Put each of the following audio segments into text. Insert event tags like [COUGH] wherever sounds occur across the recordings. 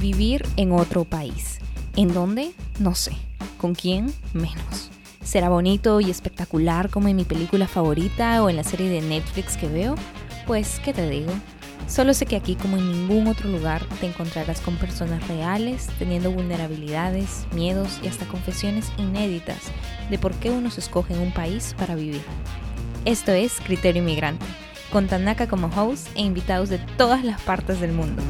Vivir en otro país. ¿En dónde? No sé. ¿Con quién? Menos. ¿Será bonito y espectacular como en mi película favorita o en la serie de Netflix que veo? Pues, ¿qué te digo? Solo sé que aquí como en ningún otro lugar te encontrarás con personas reales, teniendo vulnerabilidades, miedos y hasta confesiones inéditas de por qué uno se escoge en un país para vivir. Esto es Criterio Inmigrante, con Tanaka como host e invitados de todas las partes del mundo.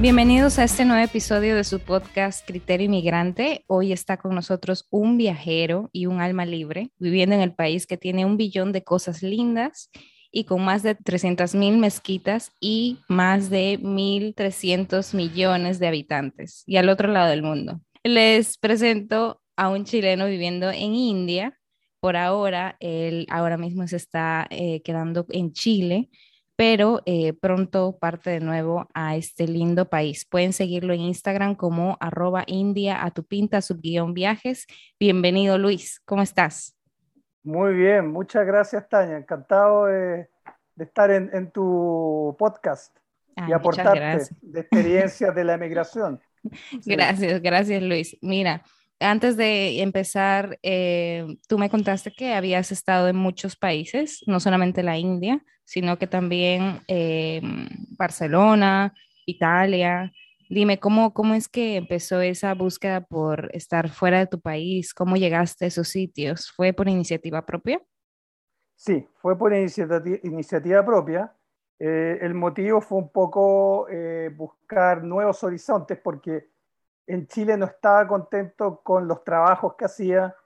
Bienvenidos a este nuevo episodio de su podcast Criterio Inmigrante. Hoy está con nosotros un viajero y un alma libre viviendo en el país que tiene un billón de cosas lindas y con más de 300 mil mezquitas y más de 1.300 millones de habitantes y al otro lado del mundo. Les presento a un chileno viviendo en India. Por ahora, él ahora mismo se está eh, quedando en Chile pero eh, pronto parte de nuevo a este lindo país. Pueden seguirlo en Instagram como arroba india a tu pinta subguión viajes. Bienvenido Luis, ¿cómo estás? Muy bien, muchas gracias Tania, encantado de, estar en, tu podcast y aportarte de experiencias de la [LAUGHS] emigración. Gracias, gracias Luis. Mira, antes de empezar, eh, tú me contaste que habías estado en muchos países, no solamente la India, sino que también eh, Barcelona, Italia. Dime, ¿cómo, ¿cómo es que empezó esa búsqueda por estar fuera de tu país? ¿Cómo llegaste a esos sitios? ¿Fue por iniciativa propia? Sí, fue por iniciativa, propia. Eh, el motivo fue un poco buscar nuevos horizontes porque en Chile no estaba contento con los trabajos que hacía,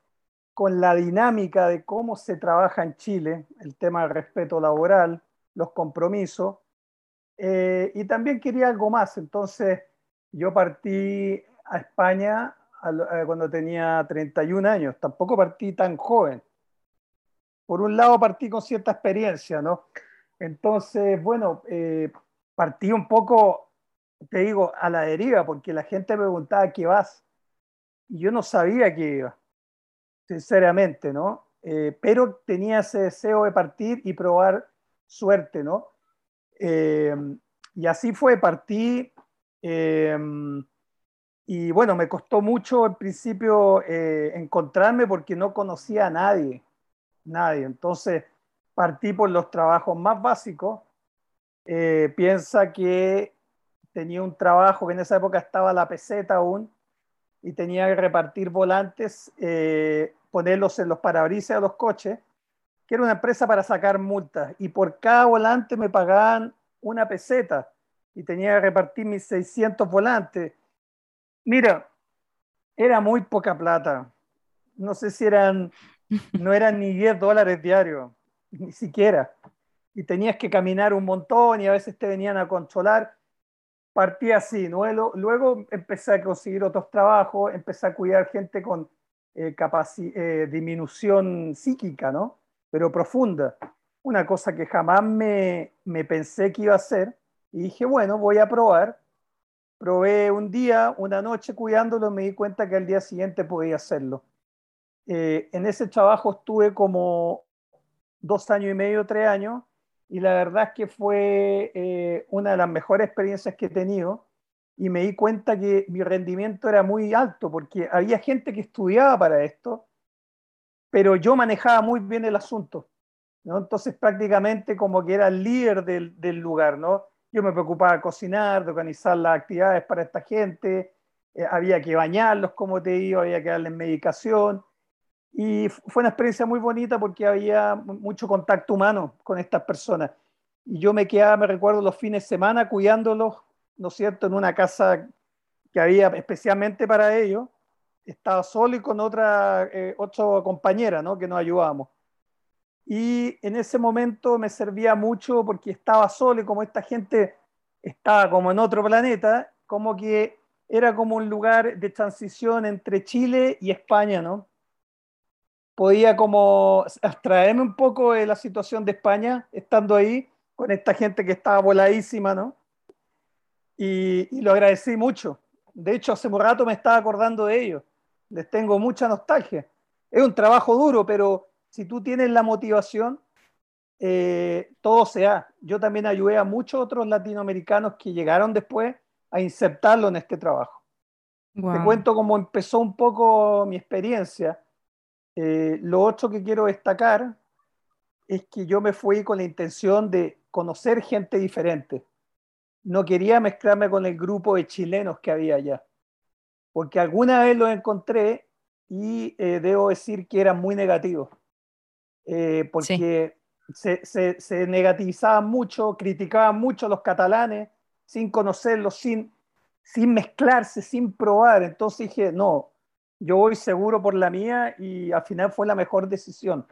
con la dinámica de cómo se trabaja en Chile, el tema del respeto laboral, los compromisos, eh, y también quería algo más. Entonces yo partí a España eh, cuando tenía 31 años, tampoco partí tan joven. Por un lado partí con cierta experiencia, ¿no? Entonces, bueno, eh, partí un poco te digo, a la deriva, porque la gente me preguntaba qué vas. Y yo no sabía qué iba, sinceramente, ¿no? Eh, pero tenía ese deseo de partir y probar suerte, ¿no? Eh, y así fue, partí. Eh, y bueno, me costó mucho al principio encontrarme porque no conocía a nadie, nadie. Entonces partí por los trabajos más básicos. piensa que tenía un trabajo que en esa época estaba la peseta aún y tenía que repartir volantes, eh, ponerlos en los parabrisas de los coches, que era una empresa para sacar multas y por cada volante me pagaban una peseta y tenía que repartir mis 600 volantes. Mira, era muy poca plata. No sé si eran, no eran ni 10 dólares diarios, ni siquiera. Y tenías que caminar un montón y a veces te venían a controlar partí así, ¿no? Luego empecé a conseguir otros trabajos, empecé a cuidar gente con eh, eh, disminución psíquica, ¿no? Pero profunda. Una cosa que jamás me, pensé que iba a hacer. Y dije, bueno, voy a probar. Probé un día, una noche cuidándolo, me di cuenta que al día siguiente podía hacerlo. Eh, en ese trabajo estuve como dos años y medio, tres años, y la verdad es que fue eh, una de las mejores experiencias que he tenido y me di cuenta que mi rendimiento era muy alto porque había gente que estudiaba para esto, pero yo manejaba muy bien el asunto. ¿no? Entonces prácticamente como que era el líder del, del lugar, ¿no? Yo me preocupaba de cocinar, de organizar las actividades para esta gente, eh, había que bañarlos, como te digo, había que darles medicación, y fue una experiencia muy bonita porque había mucho contacto humano con estas personas. Y yo me quedaba, me recuerdo, los fines de semana cuidándolos, ¿no es cierto?, en una casa que había especialmente para ellos. Estaba solo y con otra, eh, otra compañera, ¿no?, que nos ayudábamos. Y en ese momento me servía mucho porque estaba solo y como esta gente estaba como en otro planeta, como que era como un lugar de transición entre Chile y España, ¿no? Podía como abstraerme un poco de la situación de España, estando ahí con esta gente que estaba voladísima, ¿no? Y, lo agradecí mucho. De hecho, hace un rato me estaba acordando de ellos. Les tengo mucha nostalgia. Es un trabajo duro, pero si tú tienes la motivación, eh, todo se da. Yo también ayudé a muchos otros latinoamericanos que llegaron después a insertarlo en este trabajo. Te cuento cómo empezó un poco mi experiencia. Eh, lo otro que quiero destacar es que yo me fui con la intención de conocer gente diferente. No quería mezclarme con el grupo de chilenos que había allá, porque alguna vez los encontré y eh, debo decir que eran muy negativos, eh, porque se, se, se, negativizaban mucho, criticaban mucho a los catalanes sin conocerlos, sin, sin mezclarse, sin probar. Entonces dije, no, yo voy seguro por la mía y al final fue la mejor decisión.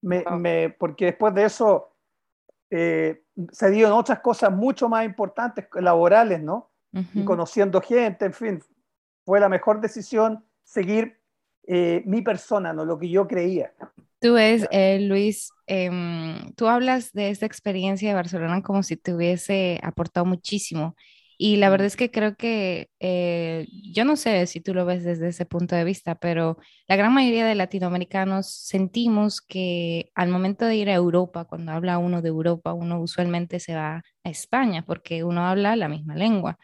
Me, me, porque después de eso eh, se dieron otras cosas mucho más importantes, laborales, ¿no? y conociendo gente, en fin, fue la mejor decisión seguir eh, mi persona, no lo que yo creía. Tú ves, eh, Luis, em, tú hablas de esta experiencia de Barcelona como si te hubiese aportado muchísimo. Y la verdad es que creo que, eh, yo no sé si tú lo ves desde ese punto de vista, pero la gran mayoría de latinoamericanos sentimos que al momento de ir a Europa, cuando habla uno de Europa, uno usualmente se va a España porque uno habla la misma lengua.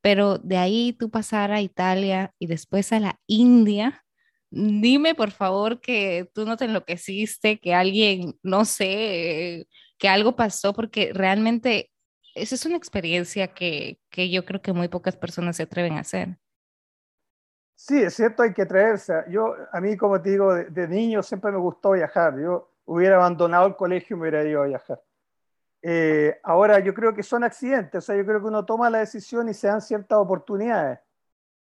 Pero de ahí tú pasar a Italia y después a la India, dime por favor que tú no te enloqueciste, que alguien, no sé, que algo pasó, porque realmente esa es una experiencia que, que, yo creo que muy pocas personas se atreven a hacer. Sí, es cierto, hay que atreverse. Yo, a mí, como te digo, de, niño siempre me gustó viajar. Yo hubiera abandonado el colegio y me hubiera ido a viajar. Eh, ahora, yo creo que son accidentes, o sea, yo creo que uno toma la decisión y se dan ciertas oportunidades,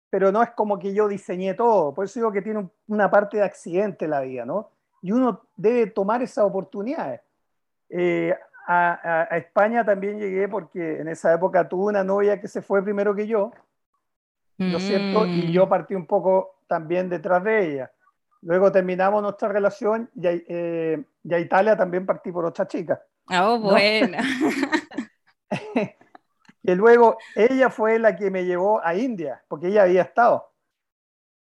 pero no es como que yo diseñé todo, por eso digo que tiene una parte de accidente la vida, ¿no? Y uno debe tomar esas oportunidades. Eh, a, España también llegué porque en esa época tuve una novia que se fue primero que yo, ¿no es cierto? Y yo mm. partí un poco también detrás de ella. Luego terminamos nuestra relación y, eh, a Italia también partí por otra chica. Oh, bueno. [LAUGHS] y luego ella fue la que me llevó a India, porque ella había estado.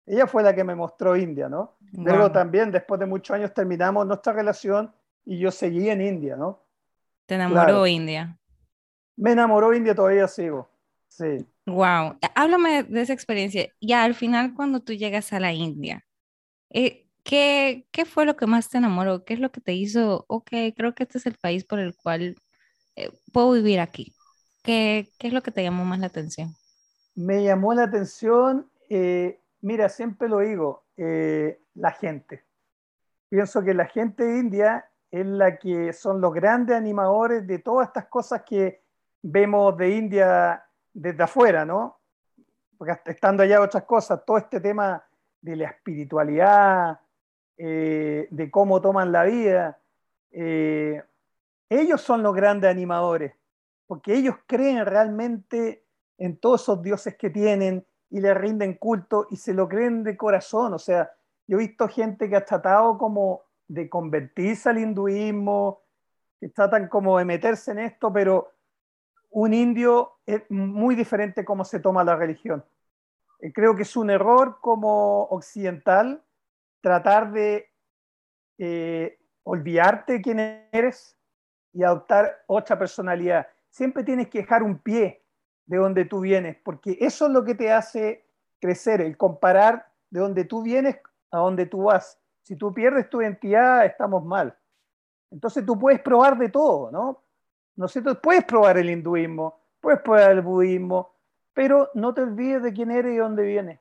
Ella fue la que me mostró India, ¿no? Luego también, después de muchos años, terminamos nuestra relación y yo seguí en India, ¿no? ¿Te enamoró India? Me enamoró India, todavía sigo. Sí. Wow. Háblame de esa experiencia. Ya al final, cuando tú llegas a la India, eh, ¿qué, ¿qué, fue lo que más te enamoró? ¿Qué es lo que te hizo, ok, creo que este es el país por el cual eh, puedo vivir aquí? ¿Qué, ¿Qué, es lo que te llamó más la atención? Me llamó la atención, eh, mira, siempre lo digo, la gente. Pienso que la gente India es la que son los grandes animadores de todas estas cosas que vemos de India desde afuera, ¿no? Porque estando allá otras cosas, todo este tema de la espiritualidad, eh, de cómo toman la vida, eh, ellos son los grandes animadores, porque ellos creen realmente en todos esos dioses que tienen y le rinden culto y se lo creen de corazón. O sea, yo he visto gente que ha tratado como de convertirse al hinduismo, que tratan como de meterse en esto, pero un indio es muy diferente cómo se toma la religión. Eh, creo que es un error como occidental tratar de eh, olvidarte quién eres y adoptar otra personalidad. Siempre tienes que dejar un pie de donde tú vienes, porque eso es lo que te hace crecer, el comparar de donde tú vienes a donde tú vas. Si tú pierdes tu identidad, estamos mal. Entonces tú puedes probar de todo, ¿no? ¿No sé, puedes probar el hinduismo, puedes probar el budismo, pero no te olvides de quién eres y dónde vienes.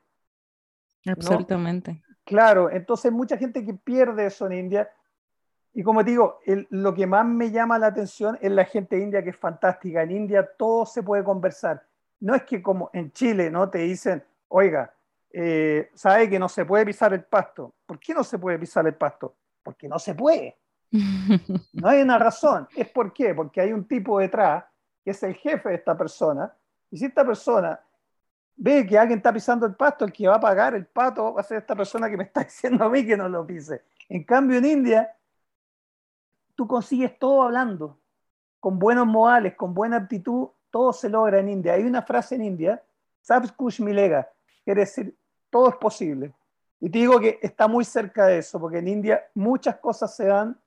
Absolutamente. Claro, entonces mucha gente que pierde eso en India. Y como te digo, lo que más me llama la atención es la gente india que es fantástica. En India todo se puede conversar. No es que como en Chile, ¿no? Te dicen, oiga, eh, sabe que no se puede pisar el pasto. ¿Por qué no se puede pisar el pasto? Porque no se puede. [LAUGHS] No hay una razón. ¿Es por qué? Porque hay un tipo detrás que es el jefe de esta persona. Y si esta persona ve que alguien está pisando el pasto, el que va a pagar el pato va a ser esta persona que me está [LAUGHS] diciendo a mí que no lo pise. En cambio, en India, tú consigues todo hablando, con buenos modales, con buena actitud, todo se logra en India. Hay una frase en India, Sabskush Milega, quiere decir todo es posible. Y te digo que está muy cerca de eso, porque en India muchas cosas se dan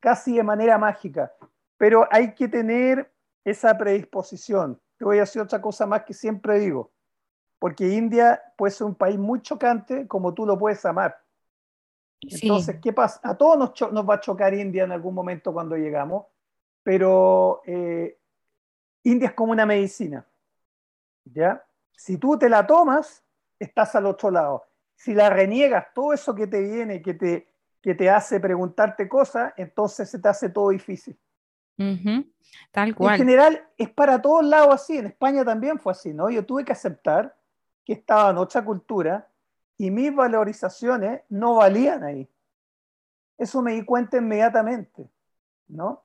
casi de manera mágica, pero hay que tener esa predisposición. Te voy a decir otra cosa más que siempre digo, porque India puede ser un país muy chocante como tú lo puedes amar. Entonces, ¿qué pasa? A todos nos, nos, va a chocar India en algún momento cuando llegamos, pero eh, India es como una medicina. ¿ya? Si tú te la tomas, estás al otro lado. Si la reniegas, todo eso que te viene, que te, que te hace preguntarte cosas, entonces se te hace todo difícil. Tal cual. En general es para todos lados así. En España también fue así, ¿no? Yo tuve que aceptar que estaba en otra cultura y mis valorizaciones no valían ahí. Eso me di cuenta inmediatamente, ¿no?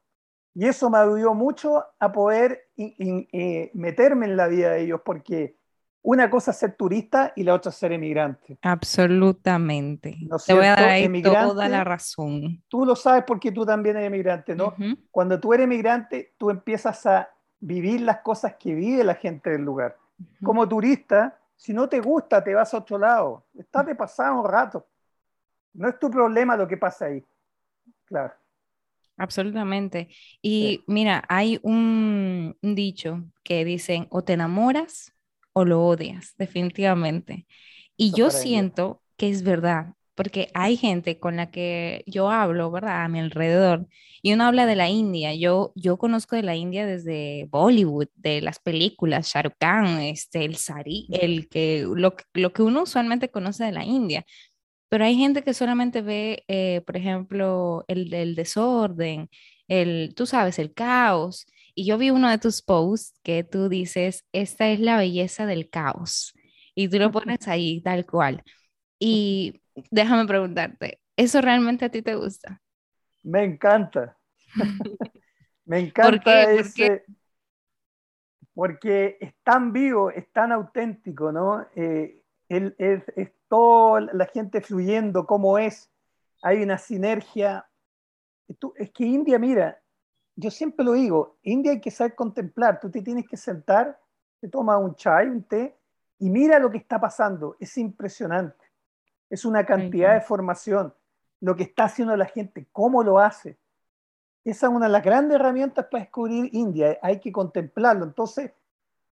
Y eso me ayudó mucho a poder eh, meterme en la vida de ellos, porque una cosa es ser turista y la otra es ser emigrante. Absolutamente. Te voy a dar ahí toda la razón. Tú lo sabes porque tú también eres emigrante, ¿no? Cuando tú eres emigrante, tú empiezas a vivir las cosas que vive la gente del lugar. Como turista, si no te gusta, te vas a otro lado. Estás de pasado un rato. No es tu problema lo que pasa ahí. Claro. Absolutamente. Y mira, hay un, dicho que dicen o te enamoras o lo odias, definitivamente. Y yo siento que es verdad, porque hay gente con la que yo hablo, ¿verdad? A mi alrededor, y uno habla de la India. Yo, yo conozco de la India desde Bollywood, de las películas, Shah Rukh Khan, este, el Sari, el que, lo, lo que uno usualmente conoce de la India. Pero hay gente que solamente ve, eh, por ejemplo, el, el, desorden, el, tú sabes, el caos. Y yo vi uno de tus posts que tú dices, esta es la belleza del caos. Y tú lo pones ahí tal cual. Y déjame preguntarte, ¿eso realmente a ti te gusta? Me encanta. [LAUGHS] Me encanta ese, porque es tan vivo, es tan auténtico, ¿no? Eh, él, es, es toda la gente fluyendo, cómo es, hay una sinergia. es que India, mira, yo siempre lo digo, India hay que saber contemplar, tú te tienes que sentar, te tomas un chai, un té, y mira lo que está pasando, es impresionante, es una cantidad de formación, lo que está haciendo la gente, cómo lo hace. Esa es una de las grandes herramientas para descubrir India, hay que contemplarlo. Entonces,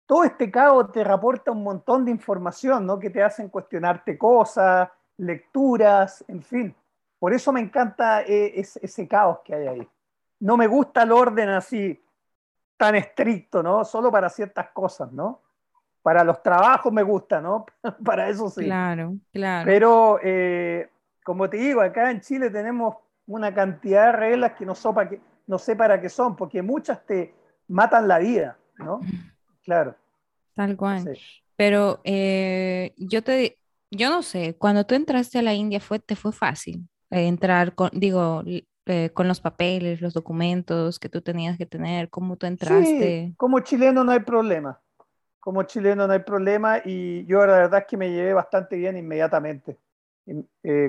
todo este caos te reporta un montón de información, ¿no? Que te hacen cuestionarte cosas, lecturas, en fin. Por eso me encanta eh, ese, caos que hay ahí. No me gusta el orden así tan estricto, ¿no? Solo para ciertas cosas, ¿no? Para los trabajos me gusta, ¿no? [LAUGHS] para eso sí. Claro, claro. Pero, eh, como te digo, acá en Chile tenemos una cantidad de reglas que no, que no sé para qué son, porque muchas te matan la vida, ¿no? [LAUGHS] Claro. Tal cual. Pero eh, yo te, yo no sé, cuando tú entraste a la India, fue, ¿te fue fácil eh, entrar con, digo, eh, con los papeles, los documentos que tú tenías que tener? ¿Cómo tú entraste? Sí, como chileno no hay problema. Como chileno no hay problema y yo la verdad es que me llevé bastante bien inmediatamente.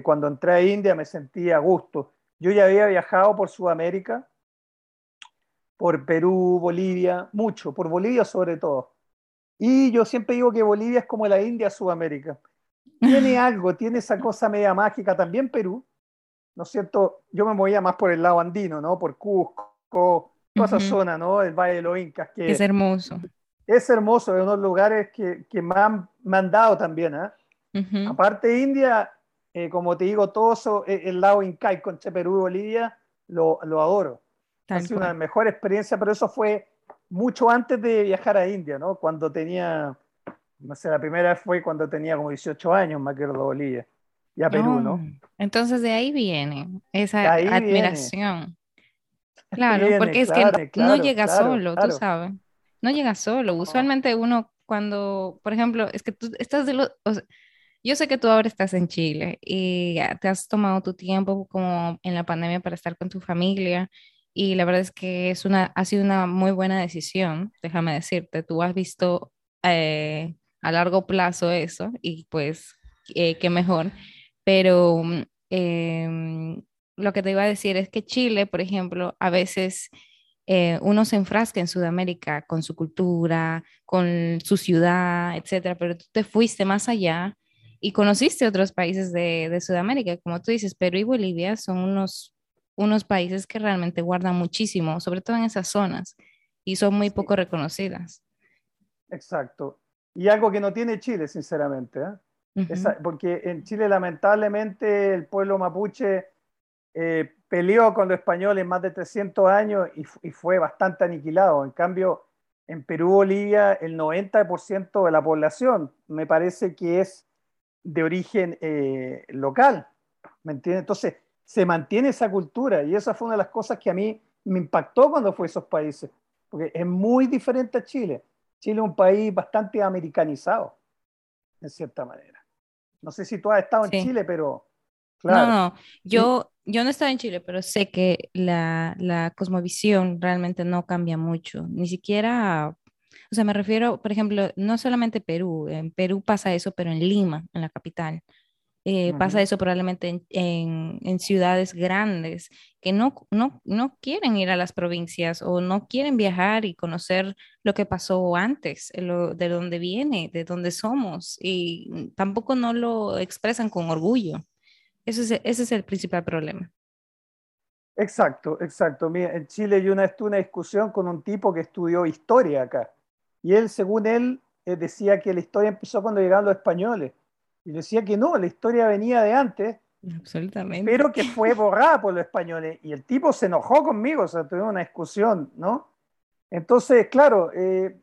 cuando entré a India me sentí a gusto. Yo ya había viajado por Sudamérica, por Perú, Bolivia, mucho, por Bolivia sobre todo. Y yo siempre digo que Bolivia es como la India Sudamérica. Tiene [LAUGHS] algo, tiene esa cosa media mágica. También Perú, ¿no es cierto? Yo me movía más por el lado andino, ¿no? Por Cusco, toda esa zona, ¿no? El Valle de los Incas. Que es hermoso. Es hermoso, es uno de los lugares que, que me, han, mandado también, ¿eh? Aparte de India, eh, como te digo, todo eso, eh, el lado incaico entre Perú y Bolivia, lo, lo adoro ha sido una mejor experiencia, pero eso fue mucho antes de viajar a India, ¿no? Cuando tenía, no sé, la primera fue cuando tenía como 18 años, me acuerdo, Bolivia, y a Perú, ¿no? Entonces de ahí viene esa admiración. Claro, porque es que no llega solo, tú sabes. No llega solo. Usualmente uno cuando, por ejemplo, es que tú estás de los... yo sé que tú ahora estás en Chile y te has tomado tu tiempo como en la pandemia para estar con tu familia y la verdad es que es una, ha sido una muy buena decisión, déjame decirte, tú has visto eh, a largo plazo eso y pues eh, qué mejor, pero mm, em, lo que te iba a decir es que Chile, por ejemplo, a veces eh, uno se enfrasca en Sudamérica con su cultura, con su ciudad, etcétera, pero tú te fuiste más allá y conociste otros países de, de Sudamérica, como tú dices, Perú y Bolivia son unos unos países que realmente guardan muchísimo, sobre todo en esas zonas, y son muy poco reconocidas. Exacto. Y algo que no tiene Chile, sinceramente. ¿eh? Porque en Chile, lamentablemente, el pueblo mapuche eh, peleó con los españoles más de 300 años y, y, fue bastante aniquilado. En cambio, en Perú, Bolivia, el 90% de la población me parece que es de origen eh, local. ¿Me entiendes? Entonces, se mantiene esa cultura y esa fue una de las cosas que a mí me impactó cuando fui a esos países, porque es muy diferente a Chile. Chile es un país bastante americanizado, en cierta manera. No sé si tú has estado en Chile, pero claro. No, no, yo, yo no he estado en Chile, pero sé que la, la cosmovisión realmente no cambia mucho, ni siquiera o sea, me refiero, por ejemplo, no solamente Perú, en Perú pasa eso, pero en Lima, en la capital. Eh, pasa eso probablemente en, en, ciudades grandes que no, no, no, quieren ir a las provincias o no quieren viajar y conocer lo que pasó antes, lo, de dónde viene, de dónde somos y tampoco no lo expresan con orgullo. Ese es, ese es el principal problema. Exacto, exacto. Mira, en Chile yo una vez tuve una discusión con un tipo que estudió historia acá y él, según él, eh, decía que la historia empezó cuando llegaron los españoles y decía que no, la historia venía de antes. Absolutamente. Pero que fue [LAUGHS] borrada por los españoles. Y el tipo se enojó conmigo, o sea, tuvimos una discusión, ¿no? Entonces, claro, eh,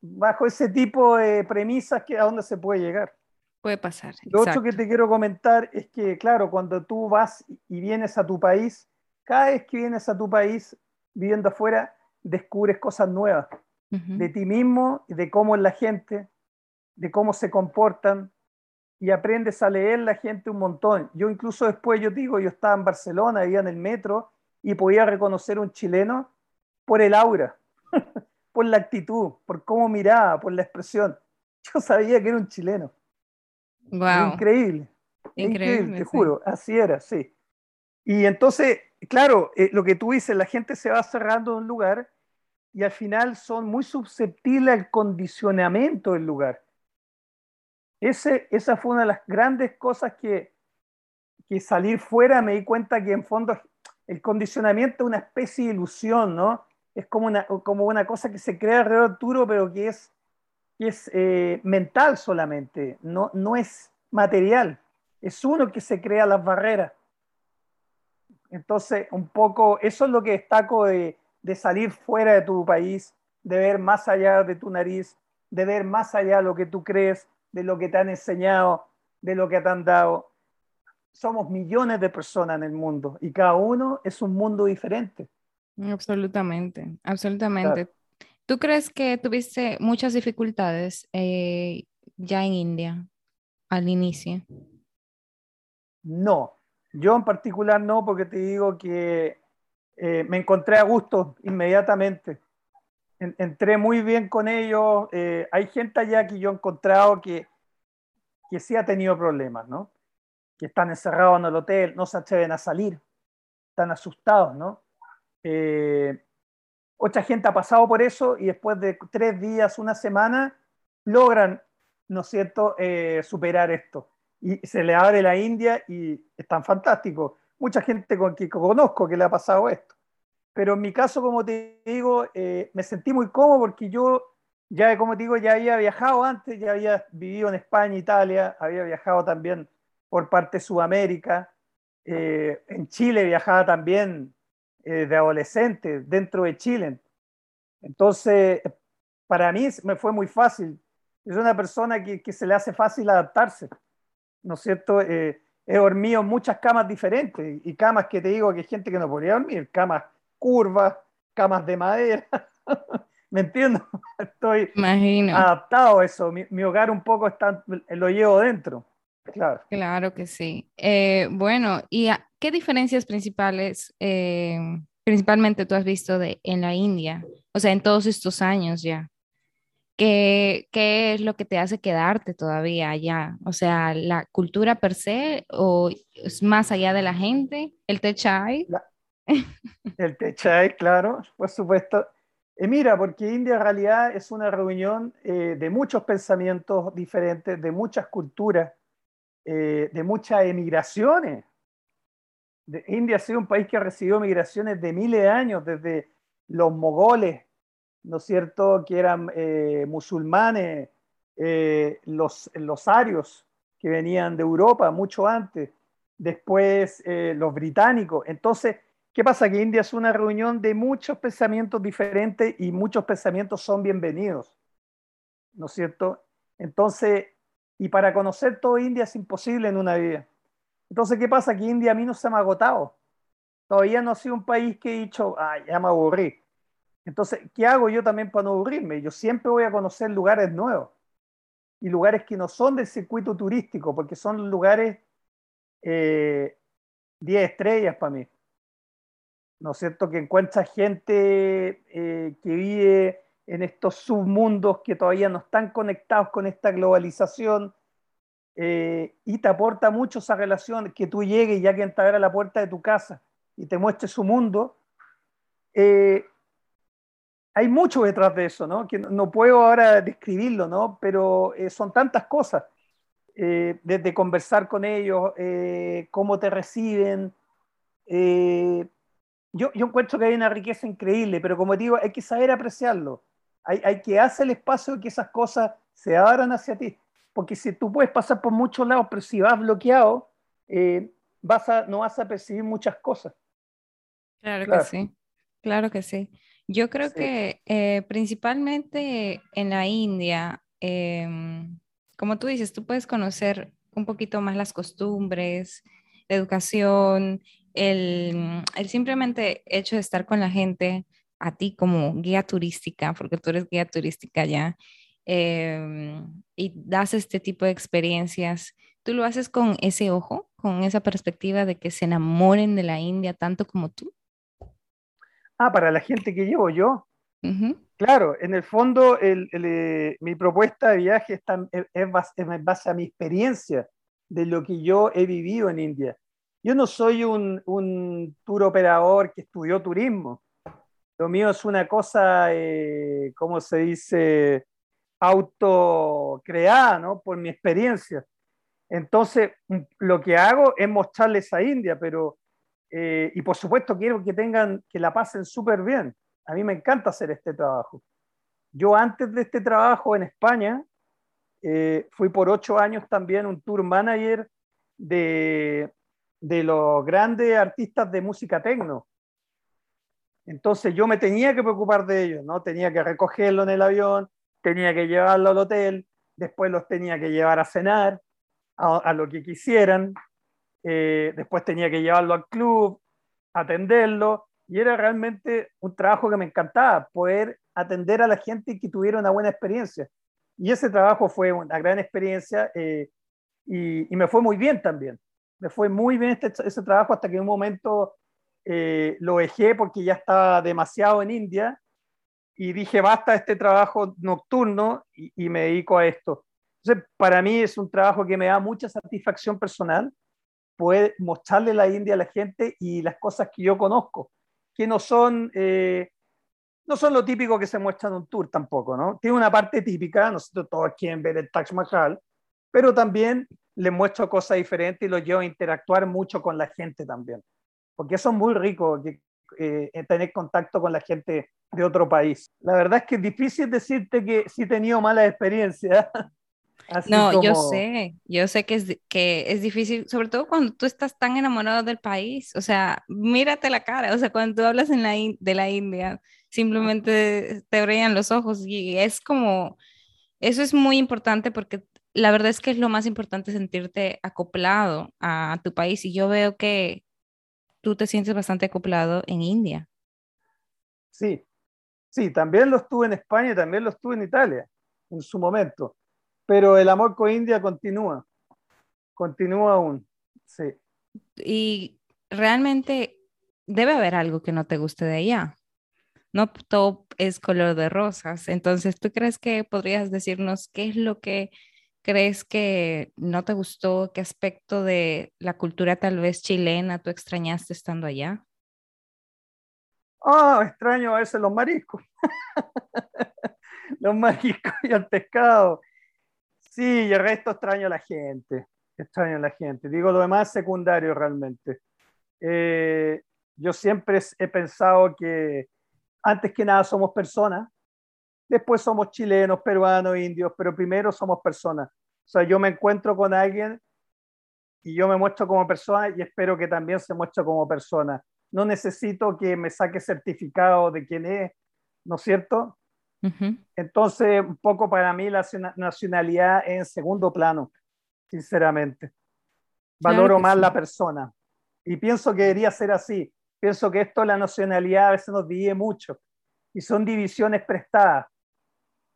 bajo ese tipo de premisas, ¿a dónde se puede llegar? Puede pasar. Lo otro que te quiero comentar es que, claro, cuando tú vas y vienes a tu país, cada vez que vienes a tu país viviendo afuera, descubres cosas nuevas de ti mismo, de cómo es la gente, de cómo se comportan, y aprendes a leer la gente un montón. Yo incluso después, yo digo, yo estaba en Barcelona, vivía en el metro y podía reconocer un chileno por el aura, [LAUGHS] por la actitud, por cómo miraba, por la expresión. [LAUGHS] Yo sabía que era un chileno. Wow. Increíble. Increíble, te juro, así era, sí. Y entonces, claro, eh, lo que tú dices, la gente se va cerrando en un lugar y al final son muy susceptibles al condicionamiento del lugar. Ese, esa fue una de las grandes cosas que, que salir fuera me di cuenta que en fondo el condicionamiento es una especie de ilusión, ¿no? Es como una, como una cosa que se crea alrededor tuyo, pero que es, que es eh, mental solamente, no, no es material. Es uno que se crea las barreras. Entonces, un poco, eso es lo que destaco de, de salir fuera de tu país, de ver más allá de tu nariz, de ver más allá de lo que tú crees, de lo que te han enseñado, de lo que te han dado. Somos millones de personas en el mundo y cada uno es un mundo diferente. Absolutamente, absolutamente. ¿Tú crees que tuviste muchas dificultades eh, ya en India al inicio? No, yo en particular no, porque te digo que eh, me encontré a gusto inmediatamente entré muy bien con ellos. Eh, hay gente allá que yo he encontrado que, que sí ha tenido problemas, ¿no? Que están encerrados en el hotel, no se atreven a salir, están asustados, ¿no? Eh, gente ha pasado por eso y después de tres días, una semana, logran, ¿no es cierto?, eh, superar esto. Y se le abre la India y están fantásticos. Mucha gente con que conozco que le ha pasado esto. Pero en mi caso, como te digo, eh, me sentí muy cómodo porque yo, ya como te digo, ya había viajado antes, ya había vivido en España, Italia, había viajado también por parte de Sudamérica. Eh, en Chile viajaba también eh, de adolescente, dentro de Chile. Entonces, para mí me fue muy fácil. Es una persona que, se le hace fácil adaptarse, ¿no es cierto? he dormido en muchas camas diferentes y camas que te digo que hay gente que no podría dormir, camas curvas, camas de madera. [LAUGHS] ¿Me entiendo? [LAUGHS] Estoy adaptado a eso. Mi, hogar un poco está, lo llevo dentro. Claro. Claro que sí. Eh, bueno, ¿y qué diferencias principales, eh, principalmente tú has visto de, en la India? O sea, en todos estos años ya. ¿Qué, ¿Qué es lo que te hace quedarte todavía allá? O sea, ¿la cultura per se o es más allá de la gente? ¿El te chai? [LAUGHS] El Techay, claro, por supuesto. Eh, mira, porque India en realidad es una reunión eh, de muchos pensamientos diferentes, de muchas culturas, eh, de muchas emigraciones. India ha sido un país que ha recibido migraciones de miles de años, desde los mogoles, ¿no es cierto?, que eran eh, musulmanes, eh, los, los arios que venían de Europa mucho antes, después los británicos. Entonces, ¿qué pasa? Que India es una reunión de muchos pensamientos diferentes y muchos pensamientos son bienvenidos, ¿no es cierto? Entonces, y para conocer todo India es imposible en una vida. Entonces, ¿qué pasa? Que India a mí no se me ha agotado. Todavía no ha sido un país que he dicho, ah, ya me aburrí. Entonces, ¿qué hago yo también para no aburrirme? Yo siempre voy a conocer lugares nuevos y lugares que no son del circuito turístico, porque son lugares 10 eh, estrellas para mí. ¿No es cierto? Que encuentras gente eh, que vive en estos submundos que todavía no están conectados con esta globalización eh, y te aporta mucho esa relación que tú llegues ya que entrar a la puerta de tu casa y te muestre su mundo. Eh, hay mucho detrás de eso, ¿no? Que no puedo ahora describirlo, ¿no? Pero eh, son tantas cosas. desde conversar con ellos, cómo te reciben. Yo, yo encuentro que hay una riqueza increíble, pero como digo, hay que saber apreciarlo hay, que hacer el espacio de que esas cosas se abran hacia ti. Porque si tú puedes pasar por muchos lados, pero si vas bloqueado, eh, vas a, no vas a percibir muchas cosas. Claro, que sí, claro que sí. Yo creo que eh, principalmente en la India, em, como tú dices, tú puedes conocer un poquito más las costumbres, la educación, el, el simplemente hecho de estar con la gente a ti como guía turística, porque tú eres guía turística ya, em, y das este tipo de experiencias, ¿tú lo haces con ese ojo, con esa perspectiva de que se enamoren de la India tanto como tú? Ah, para la gente que llevo yo. Claro, en el fondo eh, mi propuesta de viaje está, es, en base a mi experiencia de lo que yo he vivido en India. Yo no soy un, un tour operador que estudió turismo. Lo mío es una cosa, eh, ¿cómo se dice? Autocreada, ¿no? Por mi experiencia. Entonces, mm, lo que hago es mostrarles a India, pero, eh, y por supuesto quiero que tengan, que la pasen súper bien. A mí me encanta hacer este trabajo. Yo antes de este trabajo en España, eh, fui por ocho años también un tour manager de, de los grandes artistas de música tecno. Entonces yo me tenía que preocupar de ellos, ¿no? Tenía que recogerlo en el avión, tenía que llevarlo al hotel, después los tenía que llevar a cenar, a, lo que quisieran, eh, después tenía que llevarlo al club, atenderlo, y era realmente un trabajo que me encantaba, poder atender a la gente y que tuviera una buena experiencia. Y ese trabajo fue una gran experiencia eh, y, me fue muy bien también. Me fue muy bien este, ese trabajo hasta que en un momento eh, lo dejé porque ya estaba demasiado en India y dije, basta este trabajo nocturno y, me dedico a esto. Entonces, para mí es un trabajo que me da mucha satisfacción personal, poder mostrarle la India a la gente y las cosas que yo conozco, que no son, eh, no son lo típico que se muestra en un tour tampoco, ¿no? Tiene una parte típica, nosotros todos quieren ver el Taj Mahal, pero también les muestro cosas diferentes y los llevo a interactuar mucho con la gente también porque eso es muy rico, eh, tener contacto con la gente de otro país. La verdad es que es difícil decirte que sí he tenido malas experiencias. [LAUGHS] no, yo sé, yo sé que es, que es difícil, sobre todo cuando tú estás tan enamorado del país, o sea, mírate la cara, o sea, cuando tú hablas en la de la India, simplemente te brillan los ojos y es como, eso es muy importante porque la verdad es que es lo más importante sentirte acoplado a tu país y yo veo que tú te sientes bastante acoplado en India. Sí, sí, también lo estuve en España y también lo estuve en Italia en su momento, pero el amor con India continúa, continúa aún, sí. Y realmente debe haber algo que no te guste de allá. No todo es color de rosas. Entonces, ¿tú crees que podrías decirnos qué es lo que crees que no te gustó? ¿Qué aspecto de la cultura tal vez chilena tú extrañaste estando allá? Ah, extraño a veces los mariscos. [LAUGHS] los mariscos y el pescado. Sí, y el resto extraño a la gente. Extraño a la gente. Digo, lo demás secundario realmente. Eh, yo siempre he pensado que antes que nada somos personas, después somos chilenos, peruanos, indios, pero primero somos personas. O sea, yo me encuentro con alguien y yo me muestro como persona y espero que también se muestre como persona. No necesito que me saque certificado de quién es, ¿no es cierto? Entonces, un poco para mí la nacionalidad es en segundo plano, sinceramente. Valoro más la persona. Y pienso que debería ser así. Pienso que esto la nacionalidad a veces nos divide mucho y son divisiones prestadas.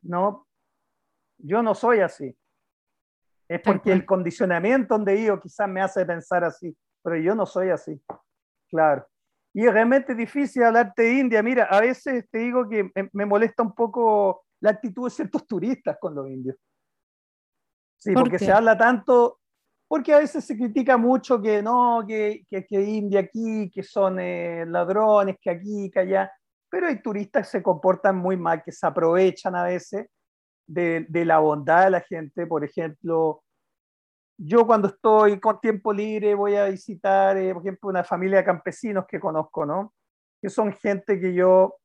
¿no? Yo no soy así. Es porque el condicionamiento donde vivo quizás me hace pensar así, pero yo no soy así. Claro. Y es realmente difícil hablarte de India. Mira, a veces te digo que me molesta un poco la actitud de ciertos turistas con los indios. Sí, porque se habla tanto, porque a veces se critica mucho que no, que, que, que India aquí, que son eh, ladrones, que aquí, que allá pero hay turistas que se comportan muy mal, que se aprovechan a veces de, la bondad de la gente. Por ejemplo, yo cuando estoy con tiempo libre voy a visitar, eh, por ejemplo, una familia de campesinos que conozco, ¿no? Que son gente que yo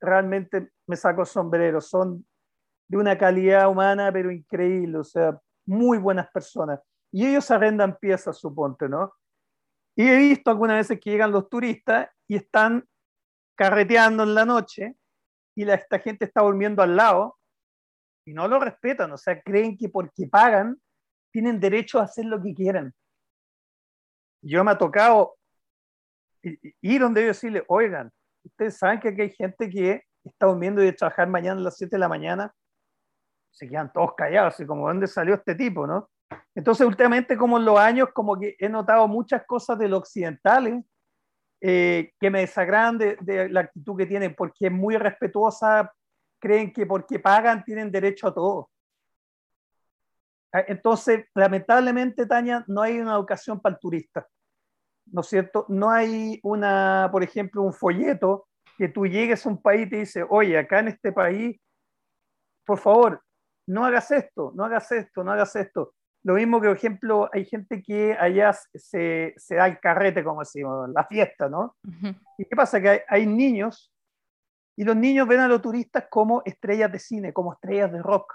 realmente me saco sombrero, son de una calidad humana, pero increíble, o sea, muy buenas personas. Y ellos arrendan piezas, suponte, ¿no? Y he visto algunas veces que llegan los turistas y están carreteando en la noche y esta gente está durmiendo al lado y no lo respetan, o sea, creen que porque pagan tienen derecho a hacer lo que quieran. Yo me ha tocado ir donde yo decirle, oigan, ustedes saben que aquí hay gente que está durmiendo y de trabajar mañana a las 7 de la mañana, se quedan todos callados, así como, ¿dónde salió este tipo, no? Entonces, últimamente, como en los años, como que he notado muchas cosas de los occidentales eh, que me desagradan de, la actitud que tienen, porque es muy respetuosa, creen que porque pagan tienen derecho a todo. Entonces, lamentablemente, Tania, no hay una educación para el turista, ¿no es cierto? No hay una, por ejemplo, un folleto que tú llegues a un país y te dice, oye, acá en este país, por favor, no hagas esto, no hagas esto, no hagas esto. Lo mismo que, por ejemplo, hay gente que allá se, se da el carrete, como decimos, la fiesta, ¿no? ¿Y qué pasa? Que hay, niños y los niños ven a los turistas como estrellas de cine, como estrellas de rock.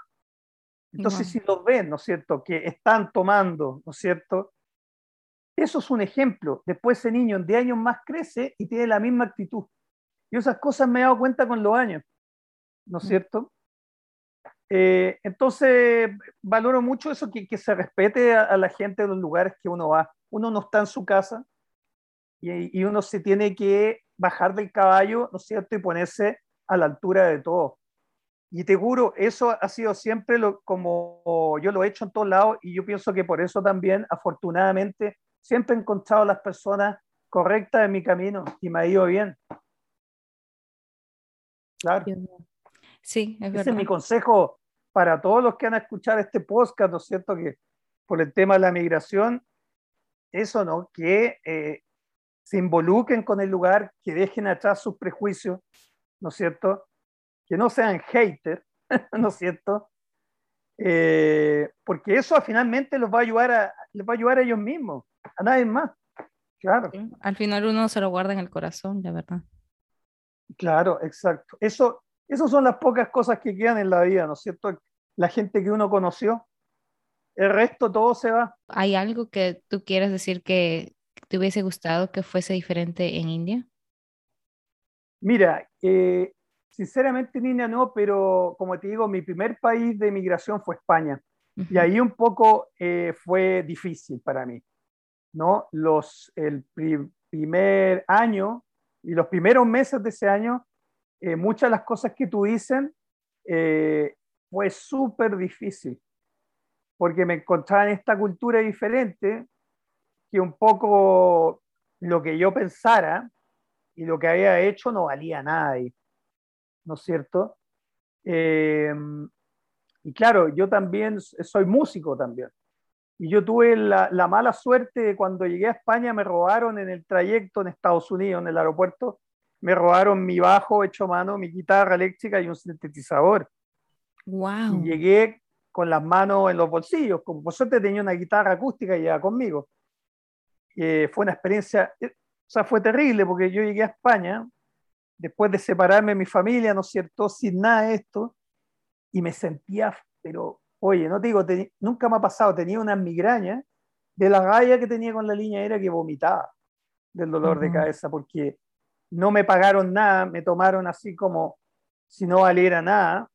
Entonces, si los ven, ¿no es cierto?, que están tomando, ¿no es cierto? Eso es un ejemplo. Después ese niño 10 años más crece y tiene la misma actitud. Y esas cosas me he dado cuenta con los años, ¿no es cierto? Eh, entonces, valoro mucho eso, que, que se respete a, la gente de los lugares que uno va. Uno no está en su casa y, y, uno se tiene que bajar del caballo, ¿no es cierto?, y ponerse a la altura de todo. Y te juro, eso ha sido siempre lo, como yo lo he hecho en todos lados y yo pienso que por eso también, afortunadamente, siempre he encontrado las personas correctas en mi camino y me ha ido bien. Claro. Sí, es Ese es mi consejo para todos los que van a escuchar este podcast, ¿no es cierto? Que por el tema de la migración, eso, ¿no? Que eh, se involucren con el lugar, que dejen atrás sus prejuicios, ¿no es cierto? Que no sean haters, [LAUGHS] ¿no es cierto? Eh, porque eso finalmente los va a ayudar a, les va a ayudar a ellos mismos, a nadie más. Claro. Al final uno se lo guarda en el corazón, la verdad. Claro, exacto. Eso, esas son las pocas cosas que quedan en la vida, ¿no es cierto? La gente que uno conoció. El resto todo se va. ¿Hay algo que tú quieras decir que te hubiese gustado que fuese diferente en India? Mira, eh, sinceramente en India no, pero como te digo, mi primer país de migración fue España. Y ahí un poco eh, fue difícil para mí. ¿no? Los, el primer año y los primeros meses de ese año eh, muchas de las cosas que tú dicen fue súper difícil, porque me encontraba en esta cultura diferente que un poco lo que yo pensara y lo que había hecho no valía nada ¿no es cierto? Eh, y claro, yo también soy músico también. Y yo tuve la, la, mala suerte de cuando llegué a España me robaron en el trayecto en Estados Unidos, en el aeropuerto, me robaron mi bajo hecho mano, mi guitarra eléctrica y un sintetizador. Wow. Y llegué con las manos en los bolsillos, como por suerte tenía una guitarra acústica y ya conmigo. Eh, fue una experiencia, eh, O sea, fue terrible porque yo llegué a España después de separarme de mi familia, ¿no es cierto?, sin nada de esto, y me sentía, pero, oye, no te digo, nunca me ha pasado, tenía una migraña de la galla que tenía con la línea aérea que vomitaba del dolor de cabeza, porque no me pagaron nada, me tomaron así como si no valiera nada.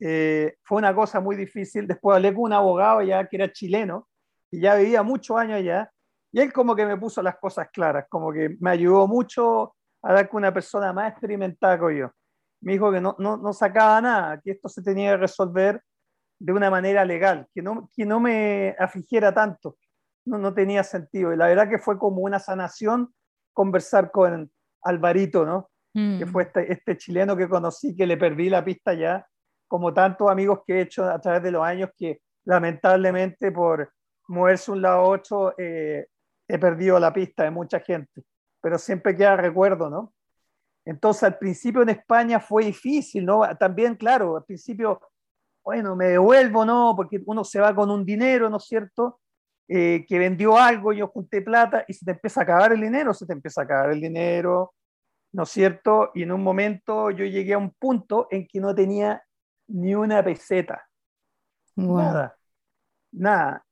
Eh, fue una cosa muy difícil. Después hablé con un abogado ya que era chileno y ya vivía muchos años allá, y él como que me puso las cosas claras, como que me ayudó mucho a dar con una persona más experimentada que yo. Me dijo que no, no, no, sacaba nada, que esto se tenía que resolver de una manera legal, que no, que no me afligiera tanto. No, no tenía sentido. Y la verdad que fue como una sanación conversar con Alvarito, ¿no? Que mm. fue este, este chileno que conocí, que le perdí la pista ya, como tantos amigos que he hecho a través de los años, que lamentablemente por moverse un lado a otro eh, he perdido la pista de mucha gente pero siempre queda recuerdo, ¿no? Entonces, al principio en España fue difícil, ¿no? También, claro, al principio, bueno, me devuelvo, ¿no? Porque uno se va con un dinero, ¿no es cierto? Eh, que vendió algo, yo junté plata y se te empieza a acabar el dinero, se te empieza a acabar el dinero, ¿no es cierto? Y en un momento yo llegué a un punto en que no tenía ni una peseta. Nada, nada.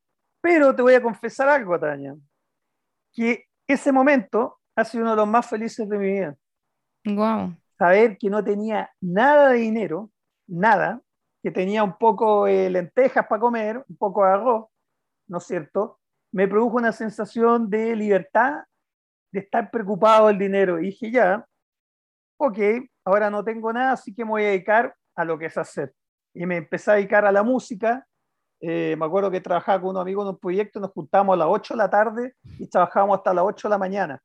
Pero te voy a confesar algo, Tania, que ese momento ha sido uno de los más felices de mi vida. Wow. Saber que no tenía nada de dinero, nada, que tenía un poco de lentejas para comer, un poco de arroz, ¿no es cierto? Me produjo una sensación de libertad, de estar preocupado del dinero. Y dije, ya, ok, ahora no tengo nada, así que me voy a dedicar a lo que es hacer. Y me empecé a dedicar a la música. Eh, me acuerdo que trabajaba con unos amigos en un proyecto, nos juntábamos a las 8 de la tarde y trabajábamos hasta las 8 de la mañana.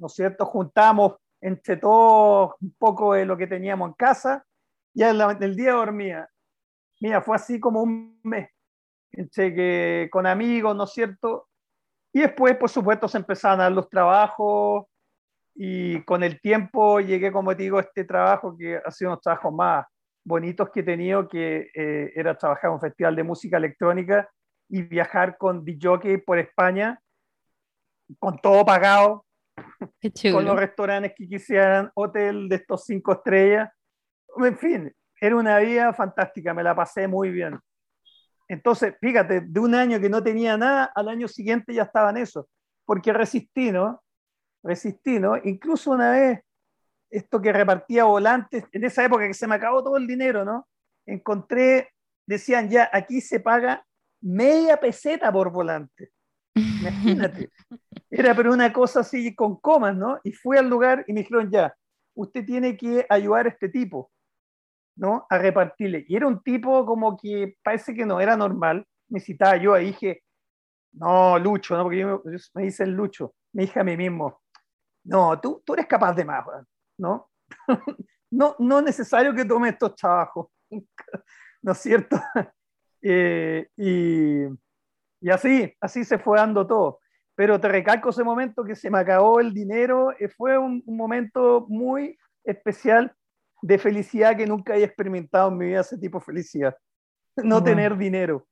¿no es cierto? Juntamos entre todos un poco de lo que teníamos en casa, y el día dormía. Mira, fue así como un mes, entre que con amigos, ¿no es cierto? Y después, por supuesto, se empezaron a dar los trabajos y con el tiempo llegué, como te digo, a este trabajo que ha sido los trabajos más bonitos que he tenido, que eh, era trabajar en un festival de música electrónica y viajar con DJ por España, con todo pagado, [LAUGHS] con los restaurantes que quisieran, hotel de estos cinco estrellas. En fin, era una vida fantástica, me la pasé muy bien. Entonces, fíjate, de un año que no tenía nada, al año siguiente ya estaba en eso, porque resistí, ¿no? Resistí, ¿no? Incluso una vez, esto que repartía volantes, en esa época que se me acabó todo el dinero, ¿no? Encontré, decían ya, aquí se paga media peseta por volante. Imagínate. [LAUGHS] Era pero una cosa así con comas, ¿no? Y fui al lugar y me dijeron, ya, usted tiene que ayudar a este tipo, ¿no? A repartirle. Y era un tipo como que parece que no era normal. Me citaba yo ahí, dije, no, Lucho, ¿no? Porque yo, me dicen Lucho. Me dije a mí mismo, no, tú, tú eres capaz de más, ¿no? [LAUGHS] no, no es necesario que tome estos trabajos, [LAUGHS] ¿no es cierto? [LAUGHS] Eh, y y así, así se fue dando todo. Pero te recalco ese momento que se me acabó el dinero, eh, fue un, momento muy especial de felicidad que nunca he experimentado en mi vida, ese tipo de felicidad. No tener dinero.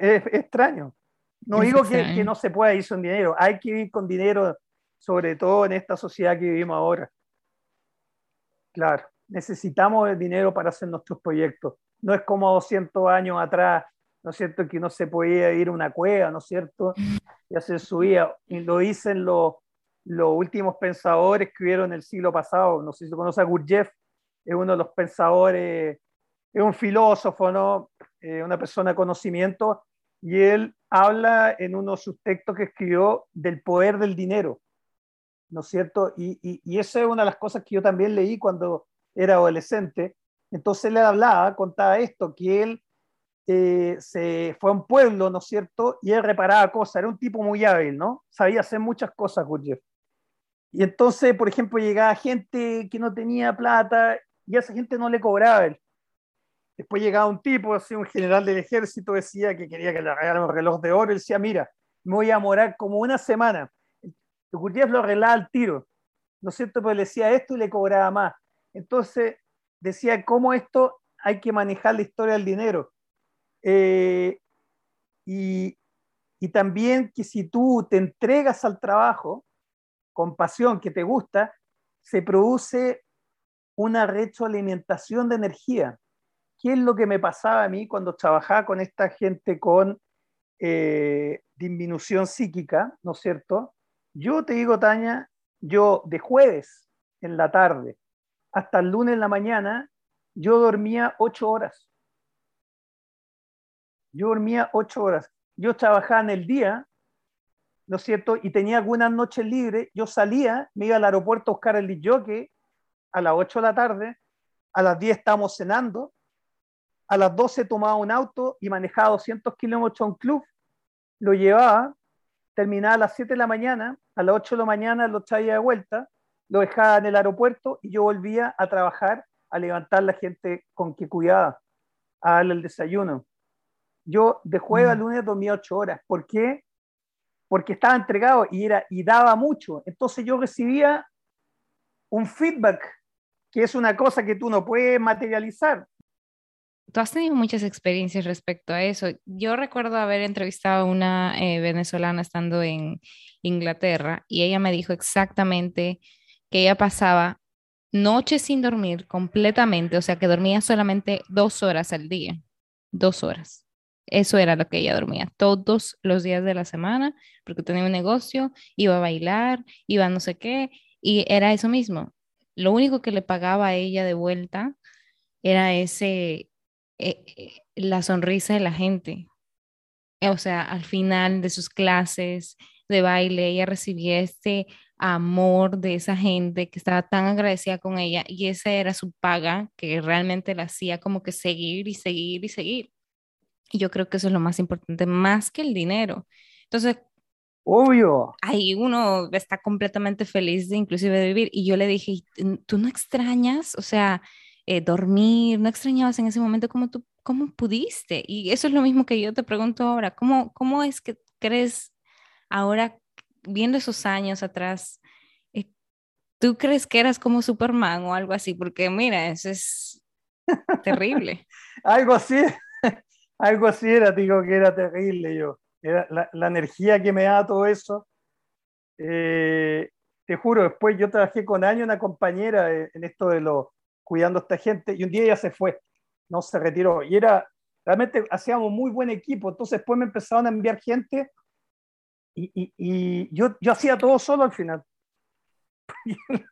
Es, extraño. No digo que, que, no se pueda ir sin dinero, hay que ir con dinero, sobre todo en esta sociedad que vivimos ahora. Claro, necesitamos el dinero para hacer nuestros proyectos. No es como 200 años atrás ¿no es cierto?, que no se podía ir a una cueva, ¿no es cierto?, y hacer su vida. Y lo dicen los, los últimos pensadores que hubieron el siglo pasado. No sé si se conoce a Gurdjieff, es uno de los pensadores, es un filósofo, ¿no?, eh, una persona de conocimiento, y él habla en uno de sus textos que escribió del poder del dinero, ¿no es cierto? Y, y, y esa es una de las cosas que yo también leí cuando era adolescente. Entonces él hablaba, contaba esto, que él eh, se fue a un pueblo, ¿no es cierto? Y él reparaba cosas, era un tipo muy hábil, ¿no? Sabía hacer muchas cosas, Gurdjieff. Y entonces, por ejemplo, llegaba gente que no tenía plata y a esa gente no le cobraba él. Después llegaba un tipo, así, un general del ejército, decía que quería que le regalaran un reloj de oro. Él decía, mira, me voy a morar como una semana. Gurdjieff lo arreglaba al tiro, ¿no es cierto? Pero le decía esto y le cobraba más. Entonces, decía cómo esto hay que manejar la historia del dinero. Eh, y, y, también que si tú te entregas al trabajo, con pasión, que te gusta, se produce una retroalimentación de energía. ¿Qué es lo que me pasaba a mí cuando trabajaba con esta gente con eh, disminución psíquica, ¿no es cierto? Yo te digo, Tania, yo de jueves en la tarde hasta el lunes en la mañana, yo dormía ocho horas. Yo dormía ocho horas. Yo trabajaba en el día, ¿no es cierto? Y tenía algunas noches libres. Yo salía, me iba al aeropuerto a buscar el a las ocho de la tarde. A las diez estábamos cenando. A las doce tomaba un auto y manejaba 200 kilómetros a un club. Lo llevaba, terminaba a las siete de la mañana. A las ocho de la mañana lo traía de vuelta. Lo dejaba en el aeropuerto y yo volvía a trabajar, a levantar la gente con que cuidaba, a darle el desayuno yo de jueves a mm. lunes dormía ocho horas. ¿Por qué? Porque estaba entregado y, era, y daba mucho. Entonces yo recibía un feedback, que es una cosa que tú no puedes materializar. Tú has tenido muchas experiencias respecto a eso. Yo recuerdo haber entrevistado a una eh, venezolana estando en Inglaterra y ella me dijo exactamente que ella pasaba noches sin dormir completamente, o sea que dormía solamente dos horas al día, dos horas. Eso era lo que ella dormía todos los días de la semana, porque tenía un negocio, iba a bailar, iba a no sé qué, y era eso mismo. Lo único que le pagaba a ella de vuelta era ese, eh, eh, la sonrisa de la gente. O sea, al final de sus clases de baile, ella recibía este amor de esa gente que estaba tan agradecida con ella y esa era su paga que realmente la hacía como que seguir y seguir y seguir. Y yo creo que eso es lo más importante, más que el dinero. Entonces, obvio. Ahí uno está completamente feliz de inclusive de vivir. Y yo le dije, ¿tú no extrañas? O sea, eh, dormir, ¿no extrañabas en ese momento cómo tú, cómo pudiste? Y eso es lo mismo que yo te pregunto ahora, ¿cómo, cómo es que crees ahora, viendo esos años atrás, eh, ¿tú crees que eras como Superman o algo así? Porque mira, eso es terrible. [LAUGHS] algo así [LAUGHS] algo así era, digo que era terrible yo. Era la, energía que me da todo eso. Eh, te juro, después yo trabajé con años una compañera en esto de lo cuidando a esta gente y un día ella se fue, no se retiró. Y era, realmente hacíamos muy buen equipo. Entonces después me empezaron a enviar gente y, y, yo, yo hacía todo solo al final. [LAUGHS]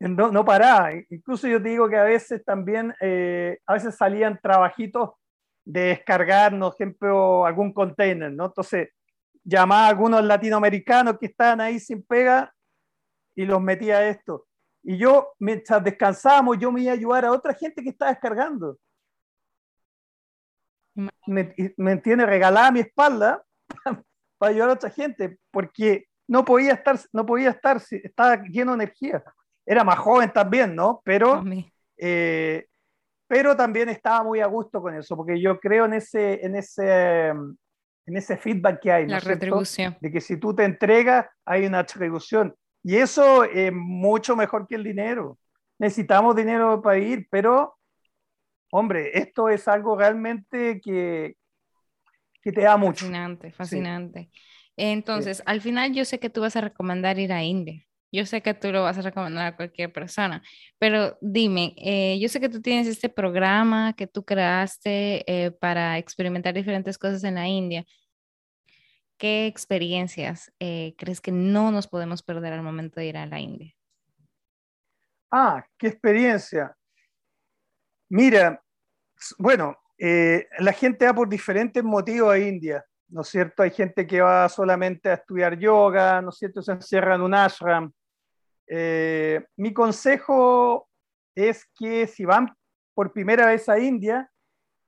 no, no paraba. Incluso yo te digo que a veces también, eh, a veces salían trabajitos de descargarnos, ejemplo, algún container, ¿no? Entonces, llamaba a algunos latinoamericanos que estaban ahí sin pega y los metía a esto. Y yo, mientras descansábamos, yo me iba a ayudar a otra gente que estaba descargando. Me, me entiende, regalaba mi espalda [LAUGHS] para ayudar a otra gente, porque no podía estar, no podía estar, estaba lleno de energía. Era más joven también, ¿no? Pero eh, pero también estaba muy a gusto con eso, porque yo creo en ese, en ese, en ese feedback que hay. La retribución. De que si tú te entregas, hay una retribución. Y eso es mucho mejor que el dinero. Necesitamos dinero para ir, pero, hombre, esto es algo realmente que, que te da mucho. Fascinante, fascinante. Entonces, al final yo sé que tú vas a recomendar ir a India. Yo sé que tú lo vas a recomendar a cualquier persona, pero dime, eh, yo sé que tú tienes este programa que tú creaste eh, para experimentar diferentes cosas en la India. ¿Qué experiencias eh, crees que no nos podemos perder al momento de ir a la India? Ah, qué experiencia. Mira, bueno, la gente va por diferentes motivos a India. ¿no es cierto? Hay gente que va solamente a estudiar yoga, ¿no es cierto? Se encierra en un ashram. Eh, mi consejo es que si van por primera vez a India,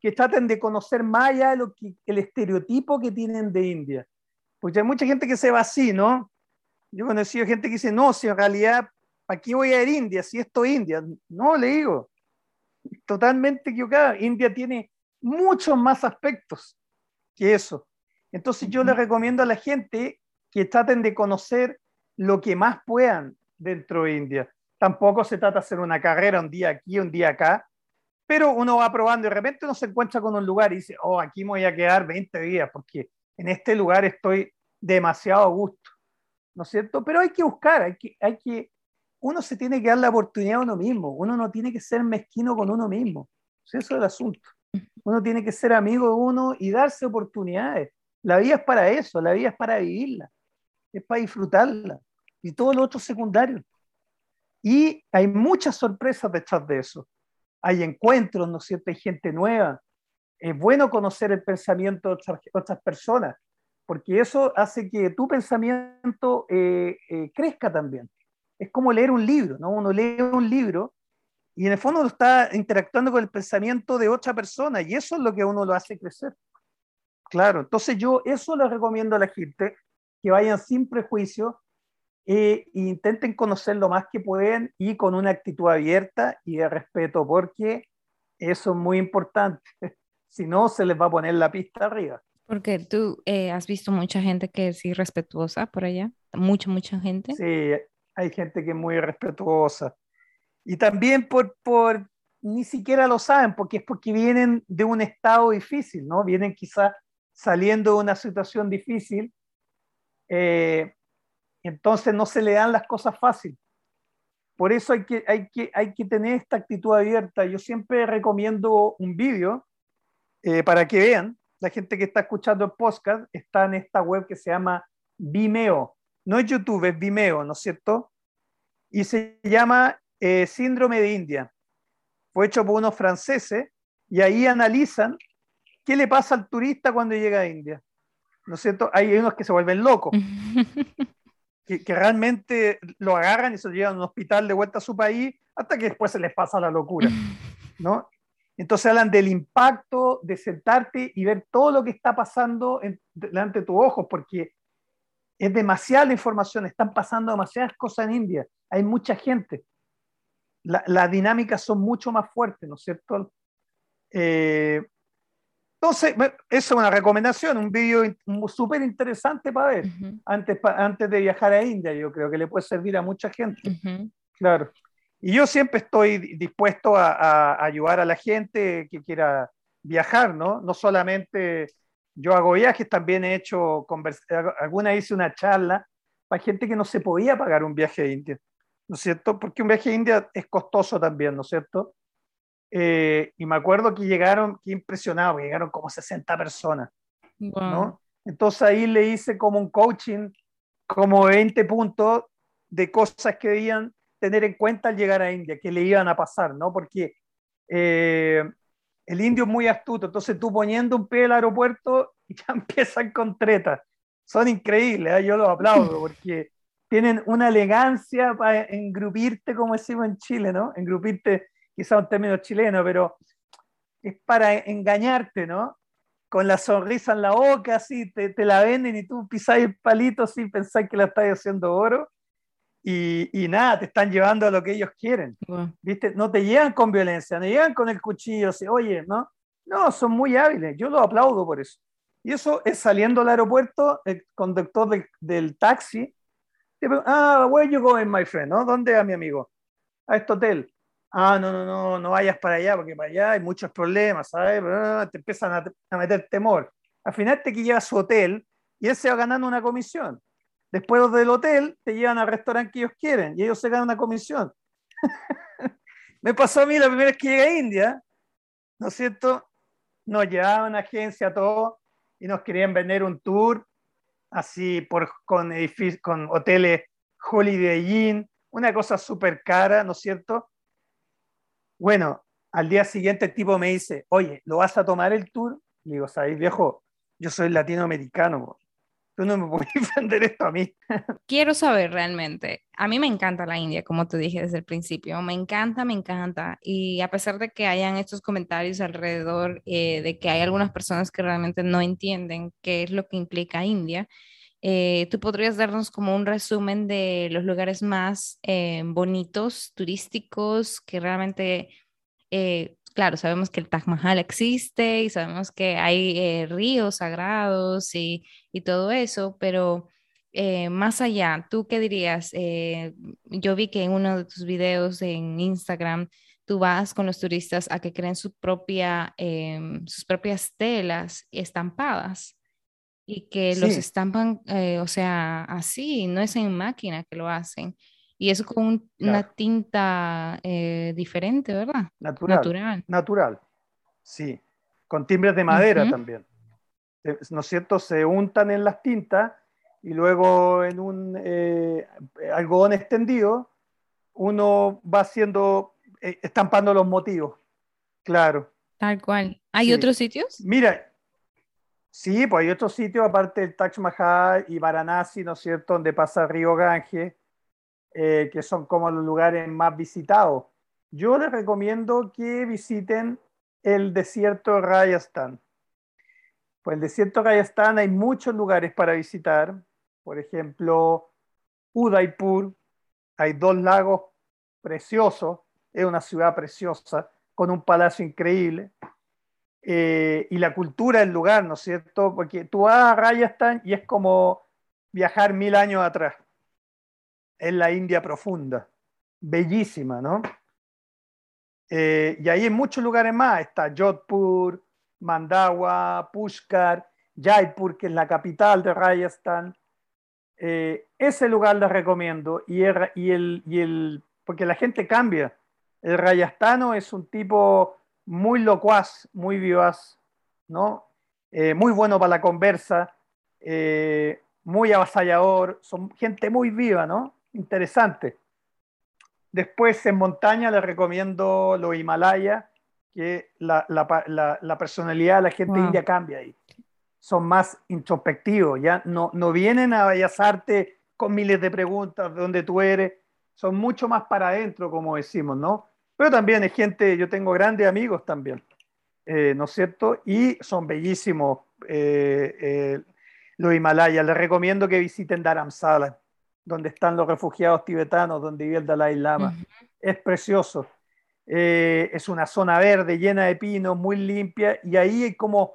que traten de conocer más allá de lo que, el estereotipo que tienen de India. Porque hay mucha gente que se va así, ¿no? Yo he conocido gente que dice, no, si en realidad, ¿para qué voy a ir a India? Si esto es India. No, le digo, totalmente equivocada. India tiene muchos más aspectos que eso. Entonces yo le recomiendo a la gente que traten de conocer lo que más puedan dentro de India. Tampoco se trata de hacer una carrera un día aquí, un día acá, pero uno va probando y de repente uno se encuentra con un lugar y dice, oh, aquí me voy a quedar 20 días porque en este lugar estoy demasiado a gusto. ¿no es cierto? Pero hay que buscar, hay que, hay que, uno se tiene que dar la oportunidad a uno mismo, uno no tiene que ser mezquino con uno mismo, eso es el asunto. Uno tiene que ser amigo de uno y darse oportunidades. La vida es para eso, la vida es para vivirla, es para disfrutarla y todo lo otro secundario. Y hay muchas sorpresas detrás de eso. Hay encuentros, ¿no es cierto? Hay gente nueva. Es bueno conocer el pensamiento de otras, personas, porque eso hace que tu pensamiento eh, eh, crezca también. Es como leer un libro, ¿no? Uno lee un libro y en el fondo está interactuando con el pensamiento de otra persona y eso es lo que uno lo hace crecer. Claro, entonces yo eso le recomiendo a la gente, que vayan sin prejuicio e intenten conocer lo más que pueden y con una actitud abierta y de respeto, porque eso es muy importante. Si no, se les va a poner la pista arriba. Porque tú eh, has visto mucha gente que es irrespetuosa por allá, mucha, mucha gente. Sí, hay gente que es muy irrespetuosa. Y también por, por, ni siquiera lo saben, porque es porque vienen de un estado difícil, ¿no? Vienen quizás saliendo de una situación difícil, eh, entonces no se le dan las cosas fáciles. Por eso hay que, hay, que, hay que tener esta actitud abierta. Yo siempre recomiendo un vídeo eh, para que vean, la gente que está escuchando el podcast está en esta web que se llama Vimeo. No es YouTube, es Vimeo, ¿no es cierto? Y se llama eh, Síndrome de India. Fue hecho por unos franceses y ahí analizan ¿qué le pasa al turista cuando llega a India? ¿No es cierto? Hay unos que se vuelven locos, [LAUGHS] que, realmente lo agarran y se lo llevan a un hospital de vuelta a su país hasta que después se les pasa la locura, ¿no? Entonces hablan del impacto de sentarte y ver todo lo que está pasando delante de tus ojos, porque es demasiada información, están pasando demasiadas cosas en India, hay mucha gente. las dinámicas son mucho más fuertes, ¿no es cierto? Eh, entonces, eso es una recomendación, un vídeo súper interesante para ver antes, antes de viajar a India. Yo creo que le puede servir a mucha gente. Claro. Y yo siempre estoy dispuesto a, ayudar a la gente que quiera viajar, ¿no? No solamente yo hago viajes, también he hecho, alguna hice una charla para gente que no se podía pagar un viaje a India, ¿no es cierto? Porque un viaje a India es costoso también, ¿no es cierto? Eh, y me acuerdo que llegaron, qué impresionado, llegaron como 60 personas, ¿no? Entonces ahí le hice como un coaching, como 20 puntos de cosas que debían tener en cuenta al llegar a India, que le iban a pasar, ¿no? Porque eh, el indio es muy astuto, entonces tú poniendo un pie al aeropuerto [LAUGHS] ya empiezan con tretas. Son increíbles, ¿eh? yo los aplaudo [LAUGHS] porque tienen una elegancia para engrupirte, como decimos en Chile, ¿no? Engrupirte quizá un término chileno, pero es para engañarte, ¿no? Con la sonrisa en la boca, así, te, te la venden y tú pisas el palito sin pensar que la estás haciendo oro. Y, y, nada, te están llevando a lo que ellos quieren. ¿Viste? No te llegan con violencia, no llegan con el cuchillo, así, oye, ¿no? No, son muy hábiles, yo los aplaudo por eso. Y eso es saliendo al aeropuerto, el conductor del, del taxi, ah, where you going, my friend, ¿no? ¿Dónde va mi amigo? A este hotel ah, no, no, no, no vayas para allá, porque para allá hay muchos problemas, ¿sabes? Te empiezan a, meter temor. Al final te que lleva a su hotel y él se va ganando una comisión. Después del hotel te llevan al restaurante que ellos quieren y ellos se ganan una comisión. [LAUGHS] Me pasó a mí la primera vez que llegué a India, ¿no es cierto? Nos llevaban a agencia, todo, y nos querían vender un tour así por, con, con hoteles Holiday Inn, una cosa súper cara, ¿no es cierto? Bueno, al día siguiente el tipo me dice, oye, ¿lo vas a tomar el tour? Le digo, ¿sabes, viejo? Yo soy latinoamericano, tú no me puedes [LAUGHS] vender esto a mí. [LAUGHS] Quiero saber realmente, a mí me encanta la India, como te dije desde el principio, me encanta, me encanta. Y a pesar de que hayan estos comentarios alrededor eh, de que hay algunas personas que realmente no entienden qué es lo que implica India, eh, ¿Tú podrías darnos como un resumen de los lugares más eh, bonitos, turísticos, que realmente, eh, claro, sabemos que el Taj Mahal existe y sabemos que hay ríos sagrados y, y, todo eso, pero más allá, ¿tú qué dirías? yo vi que en uno de tus videos en Instagram, tú vas con los turistas a que creen su propia, sus propias telas estampadas. Y que los estampan, eh, o sea, así, no es en máquina que lo hacen. Y es con una tinta eh, diferente, ¿verdad? Natural. Natural. Sí. Con timbres de madera también. ¿No es cierto? Se untan en las tintas y luego en un algodón extendido uno va haciendo, estampando los motivos. Claro. Tal cual. ¿Hay otros sitios? Mira, sí, pues hay otros sitios aparte del Taj Mahal y Varanasi, ¿no es cierto?, donde pasa el río Gange, eh, que son como los lugares más visitados. Yo les recomiendo que visiten el desierto de Rajasthan. Pues el desierto de Rajasthan hay muchos lugares para visitar. Por ejemplo, Udaipur, hay dos lagos preciosos, es una ciudad preciosa con un palacio increíble. Eh, y la cultura del lugar, ¿no es cierto? Porque tú vas a Rajasthan y es como viajar mil años atrás. Es la India profunda, bellísima, ¿no? Eh, y ahí en muchos lugares más está Jodhpur, Mandawa, Pushkar, Jaipur, que es la capital de Rajasthan. Eh, ese lugar les recomiendo y el, porque la gente cambia. El rayastano es un tipo muy locuaz, muy vivaz, ¿no? Eh, muy bueno para la conversa, eh, muy avasallador, son gente muy viva, ¿no? Interesante. Después en montaña les recomiendo los Himalayas, que la, personalidad de la gente india cambia ahí. Son más introspectivos, ya no, no vienen a vallazarte con miles de preguntas de dónde tú eres, son mucho más para adentro, como decimos, ¿no? Pero también hay gente, yo tengo grandes amigos también, eh, ¿no es cierto? Y son bellísimos eh, eh, los Himalayas. Les recomiendo que visiten Dharamsala, donde están los refugiados tibetanos, donde vive el Dalai Lama. Es precioso. es una zona verde llena de pinos, muy limpia, y ahí como,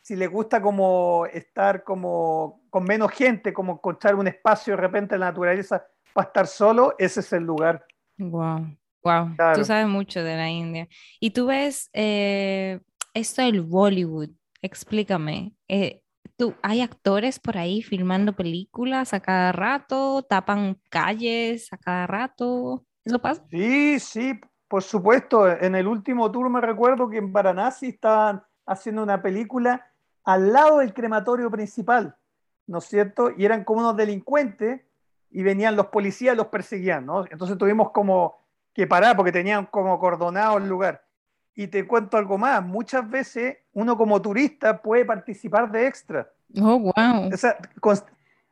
si les gusta como estar como con menos gente, como encontrar un espacio de repente en la naturaleza para estar solo, ese es el lugar. Wow, wow, tú sabes mucho de la India. Y tú ves eh, esto del Bollywood, explícame. Eh, ¿tú, ¿Hay actores por ahí filmando películas a cada rato? ¿Tapan calles a cada rato? ¿Eso pasa? Sí, sí, por supuesto. En el último tour me recuerdo que en Varanasi estaban haciendo una película al lado del crematorio principal, ¿no es cierto? Y eran como unos delincuentes y venían los policías, los perseguían, ¿no? Entonces tuvimos como que parar porque tenían como cordonado el lugar. Y te cuento algo más, muchas veces uno como turista puede participar de extra. Oh, wow.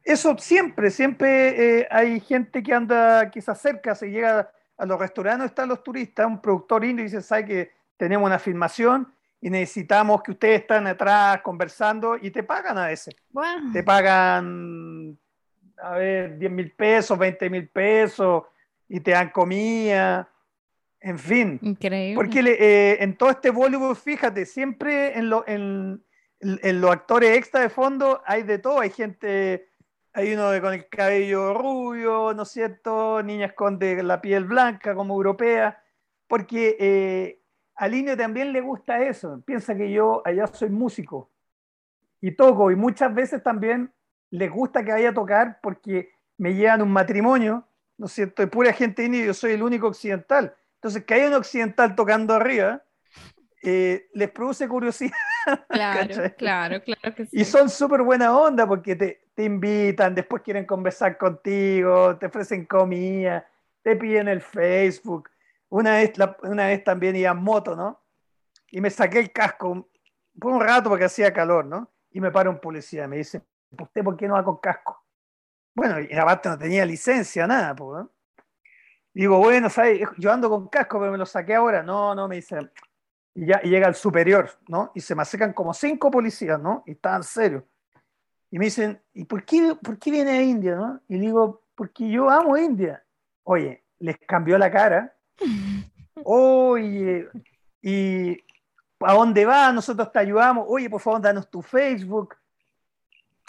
eso siempre, siempre eh, hay gente que anda, que se acerca, se llega a los restaurantes, están los turistas, un productor indio dice, sabe que tenemos una filmación y necesitamos que ustedes estén atrás conversando y te pagan a veces. Te pagan a ver, 10 mil pesos, 20 mil pesos, y te dan comida, en fin. Increíble. Porque eh, en todo este Bollywood, fíjate, siempre en, lo, en, en, los actores extra de fondo hay de todo, hay gente, hay uno con el cabello rubio, ¿no es cierto? Niñas con de la piel blanca como europea, porque eh, a Lino también le gusta eso, piensa que yo allá soy músico y toco, y muchas veces también les gusta que vaya a tocar porque me llevan un matrimonio, ¿no es cierto? De pura gente india y yo soy el único occidental. Entonces, que haya un occidental tocando arriba, eh, les produce curiosidad. [LAUGHS] Claro, claro, claro que sí. Y son súper buena onda porque te, te, invitan, después quieren conversar contigo, te ofrecen comida, te piden el Facebook. Una vez, una vez también iba en moto, ¿no? Y me saqué el casco por un rato porque hacía calor, ¿no? Y me para un policía, me dice, ¿usted por qué no va con casco? Bueno, y aparte no tenía licencia, nada, pues. Digo, bueno, ¿sabes? Yo ando con casco, pero me lo saqué ahora. No, no, me dice. Y ya llega el superior, ¿no? Y se me acercan como cinco policías, ¿no? Y estaban serios. Y me dicen, ¿y por qué, por qué viene a India, no? Y digo, porque yo amo India. Oye, les cambió la cara. [LAUGHS] Oye, ¿y a dónde va? Nosotros te ayudamos. Oye, por favor, danos tu Facebook.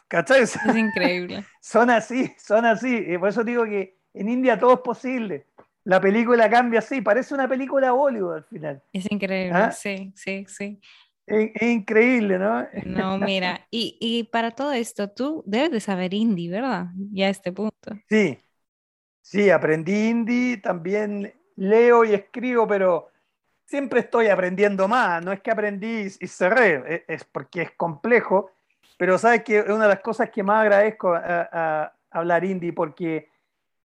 ¿Cachai? [LAUGHS] Es increíble. son así, son así. Y por eso digo que en India todo es posible. La película cambia así, parece una película Bollywood al final. Es increíble, ¿Ah? sí, sí, sí. Es, increíble, ¿no? No, [LAUGHS] mira, y, y, para todo esto, tú debes de saber hindi, ¿verdad? Ya a este punto. Sí, sí, aprendí hindi, también leo y escribo, pero siempre estoy aprendiendo más. No es que aprendí y cerré, e, es porque es complejo, pero sabes que una de las cosas que más agradezco a, hablar hindi porque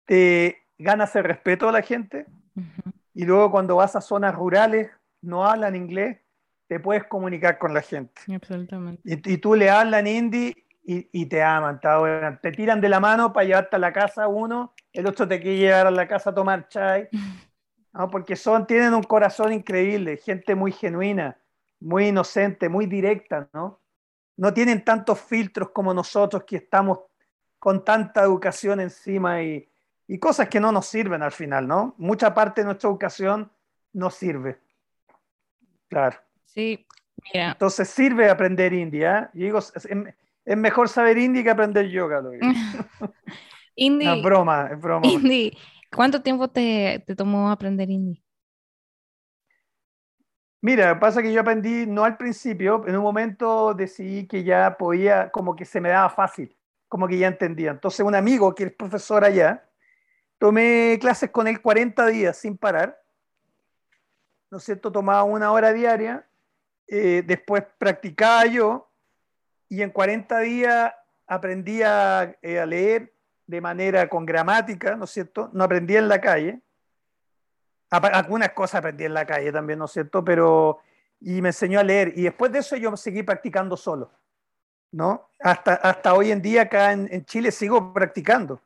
te ganas el respeto a la gente y luego cuando vas a zonas rurales no hablan inglés te puedes comunicar con la gente. Absolutamente. Y, tú le hablas en hindi y, te aman, te, tiran de la mano para llevarte a la casa uno, el otro te quiere llevar a la casa a tomar chai, [LAUGHS] ¿no? porque son, tienen un corazón increíble, gente muy genuina, muy inocente, muy directa, ¿no? No tienen tantos filtros como nosotros que estamos con tanta educación encima y, y cosas que no nos sirven al final, ¿no? Mucha parte de nuestra educación no sirve. Claro. Sí, mira. Entonces sirve aprender india. ¿eh? digo, es, mejor saber hindi que aprender yoga. [LAUGHS] hindi. Es broma, es broma. Hindi. ¿Cuánto tiempo te, te tomó aprender hindi? Mira, pasa que yo aprendí no al principio, en un momento decidí que ya podía, como que se me daba fácil, como que ya entendía. Entonces un amigo que es profesor allá, tomé clases con él 40 días sin parar, ¿no es cierto? Tomaba una hora diaria eh, después practicaba yo y en 40 días aprendí eh, a, leer de manera con gramática, ¿no es cierto? No aprendí en la calle. Algunas cosas aprendí en la calle también, ¿no es cierto? Pero, y me enseñó a leer. Y después de eso yo seguí practicando solo, ¿no? Hasta, hasta hoy en día acá en, en Chile sigo practicando.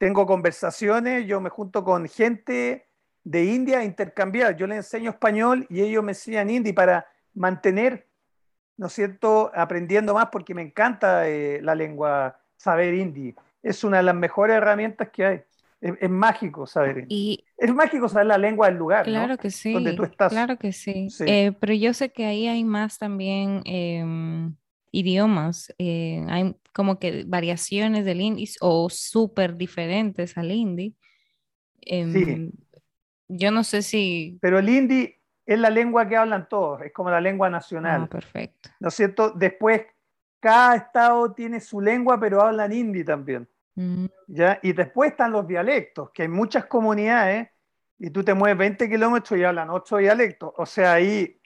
Tengo conversaciones, yo me junto con gente de India a intercambiar. Yo le enseño español y ellos me enseñan hindi para mantener, ¿no es cierto?, aprendiendo más porque me encanta eh, la lengua, saber hindi. Es una de las mejores herramientas que hay. Es, mágico saber. Y, es mágico saber la lengua del lugar. Claro que sí. Donde tú estás. Claro que sí. Eh, pero yo sé que ahí hay más también em, idiomas. Eh, hay como que variaciones del hindi o súper diferentes al hindi. Em, sí. Yo no sé si. Pero el hindi, es la lengua que hablan todos, es como la lengua nacional. Ah, perfecto. ¿No es cierto? Después, cada estado tiene su lengua, pero hablan hindi también. Mm. ¿ya? Y después están los dialectos, que hay muchas comunidades y tú te mueves 20 kilómetros y hablan ocho dialectos. O sea, ahí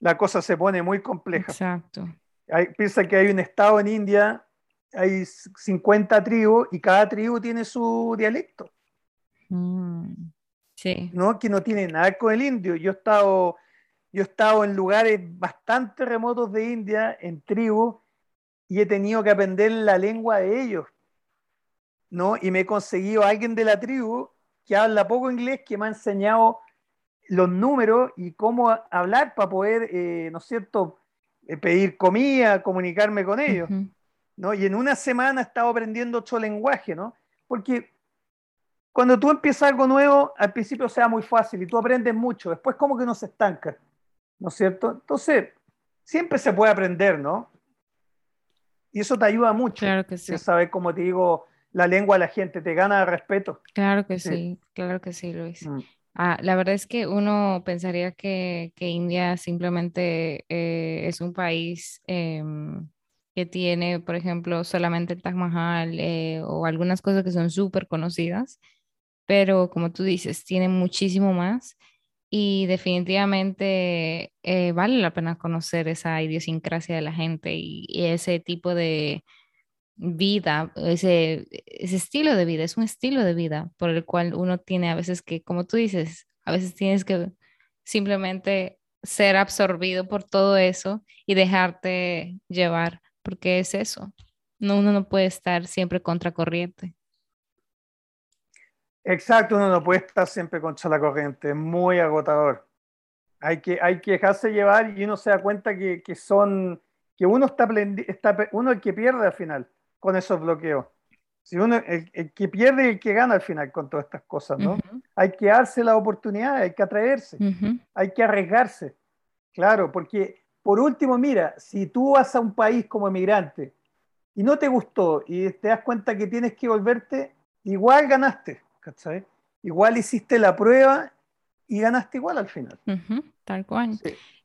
la cosa se pone muy compleja. Exacto. Hay, piensa que hay un estado en India, hay 50 tribus y cada tribu tiene su dialecto. Mm. ¿no? que no tiene nada con el indio. Yo he estado, yo he estado en lugares bastante remotos de India, en tribus, y he tenido que aprender la lengua de ellos. ¿no? Y me he conseguido a alguien de la tribu que habla poco inglés, que me ha enseñado los números y cómo hablar para poder, eh, ¿no es cierto?, eh, pedir comida, comunicarme con ellos. ¿No? Y en una semana he estado aprendiendo otro lenguaje, ¿no? Porque cuando tú empiezas algo nuevo, al principio sea muy fácil y tú aprendes mucho, después como que no se estanca, ¿no es cierto? Entonces, siempre se puede aprender, ¿no? Y eso te ayuda mucho. Claro que sí. Saber, como te digo, la lengua de la gente, te gana respeto. Claro que sí, claro que sí, Luis. Mm. Ah, la verdad es que uno pensaría que, India simplemente eh, es un país em, que tiene, por ejemplo, solamente el Taj Mahal eh, o algunas cosas que son súper conocidas pero como tú dices, tiene muchísimo más y definitivamente eh, vale la pena conocer esa idiosincrasia de la gente y, ese tipo de vida, ese, ese estilo de vida, es un estilo de vida por el cual uno tiene a veces que, como tú dices, a veces tienes que simplemente ser absorbido por todo eso y dejarte llevar, porque es eso. No, uno no puede estar siempre contracorriente. Exacto, uno no puede estar siempre contra la corriente, es muy agotador. Hay que, hay que dejarse llevar y uno se da cuenta que, que son, que uno está, está uno el que pierde al final con esos bloqueos. Si uno, el, que pierde y el que gana al final con todas estas cosas, ¿no? Hay que darse la oportunidad, hay que atreverse, hay que arriesgarse. Claro, porque por último, mira, si tú vas a un país como emigrante y no te gustó y te das cuenta que tienes que volverte, igual ganaste. Igual hiciste la prueba y ganaste igual al final. tal cual.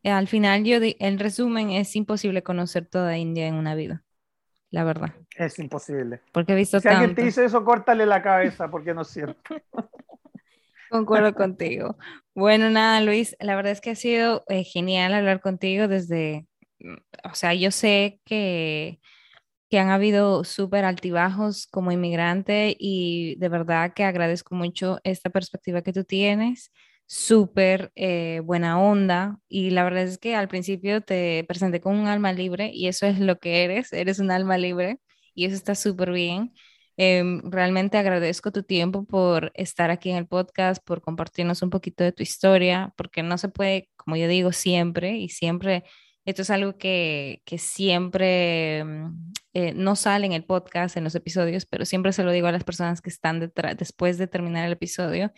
Eh, al final, yo el resumen es imposible conocer toda India en una vida, la verdad. Es imposible. Porque he visto Si alguien te dice eso, córtale la cabeza, porque no es cierto. [LAUGHS] Concuerdo contigo. Bueno, nada, Luis, la verdad es que ha sido eh, genial hablar contigo desde, mm, o sea, yo sé que, que han habido súper altibajos como inmigrante y de verdad que agradezco mucho esta perspectiva que tú tienes súper eh, buena onda y la verdad es que al principio te presenté con un alma libre y eso es lo que eres, eres un alma libre y eso está súper bien. Em, realmente agradezco tu tiempo por estar aquí en el podcast, por compartirnos un poquito de tu historia, porque no se puede, como yo digo, siempre y siempre, esto es algo que, que siempre mm, eh, no sale en el podcast, en los episodios, pero siempre se lo digo a las personas que están detrás, después de terminar el episodio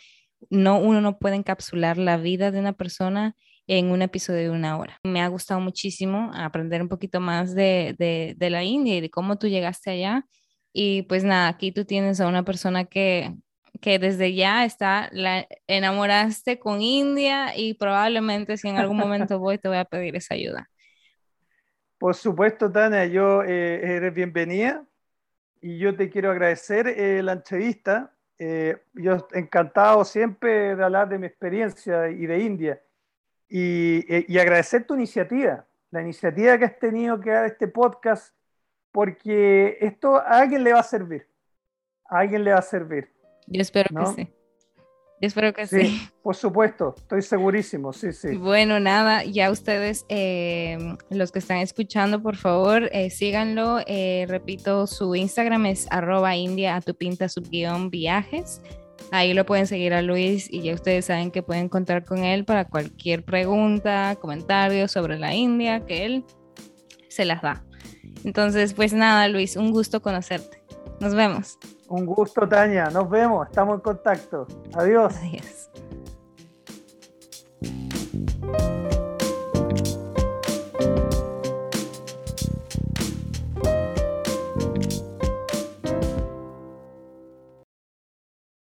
no, uno no puede encapsular la vida de una persona en un episodio de una hora. Me ha gustado muchísimo aprender un poquito más de, la India y de cómo tú llegaste allá. Y pues nada, aquí tú tienes a una persona que, que desde ya está, la enamoraste con India y probablemente si en algún momento [LAUGHS] voy te voy a pedir esa ayuda. Por supuesto, Tania, yo eh, eres bienvenida y yo te quiero agradecer eh, la entrevista eh, yo encantado siempre de hablar de mi experiencia y de India y, agradecer tu iniciativa, la iniciativa que has tenido que dar este podcast, porque esto a alguien le va a servir, a alguien le va a servir. Yo espero que sí espero que sí, Por supuesto, estoy segurísimo, sí, sí. Bueno, nada, ya ustedes, eh, los que están escuchando, por favor, eh, síganlo. Eh, repito, su Instagram es arroba india a tu pinta subguión viajes. Ahí lo pueden seguir a Luis y ya ustedes saben que pueden contar con él para cualquier pregunta, comentario sobre la India, que él se las da. Entonces, pues nada, Luis, un gusto conocerte. Nos vemos. Un gusto, Tania. Nos vemos. Estamos en contacto. Adiós. Adiós.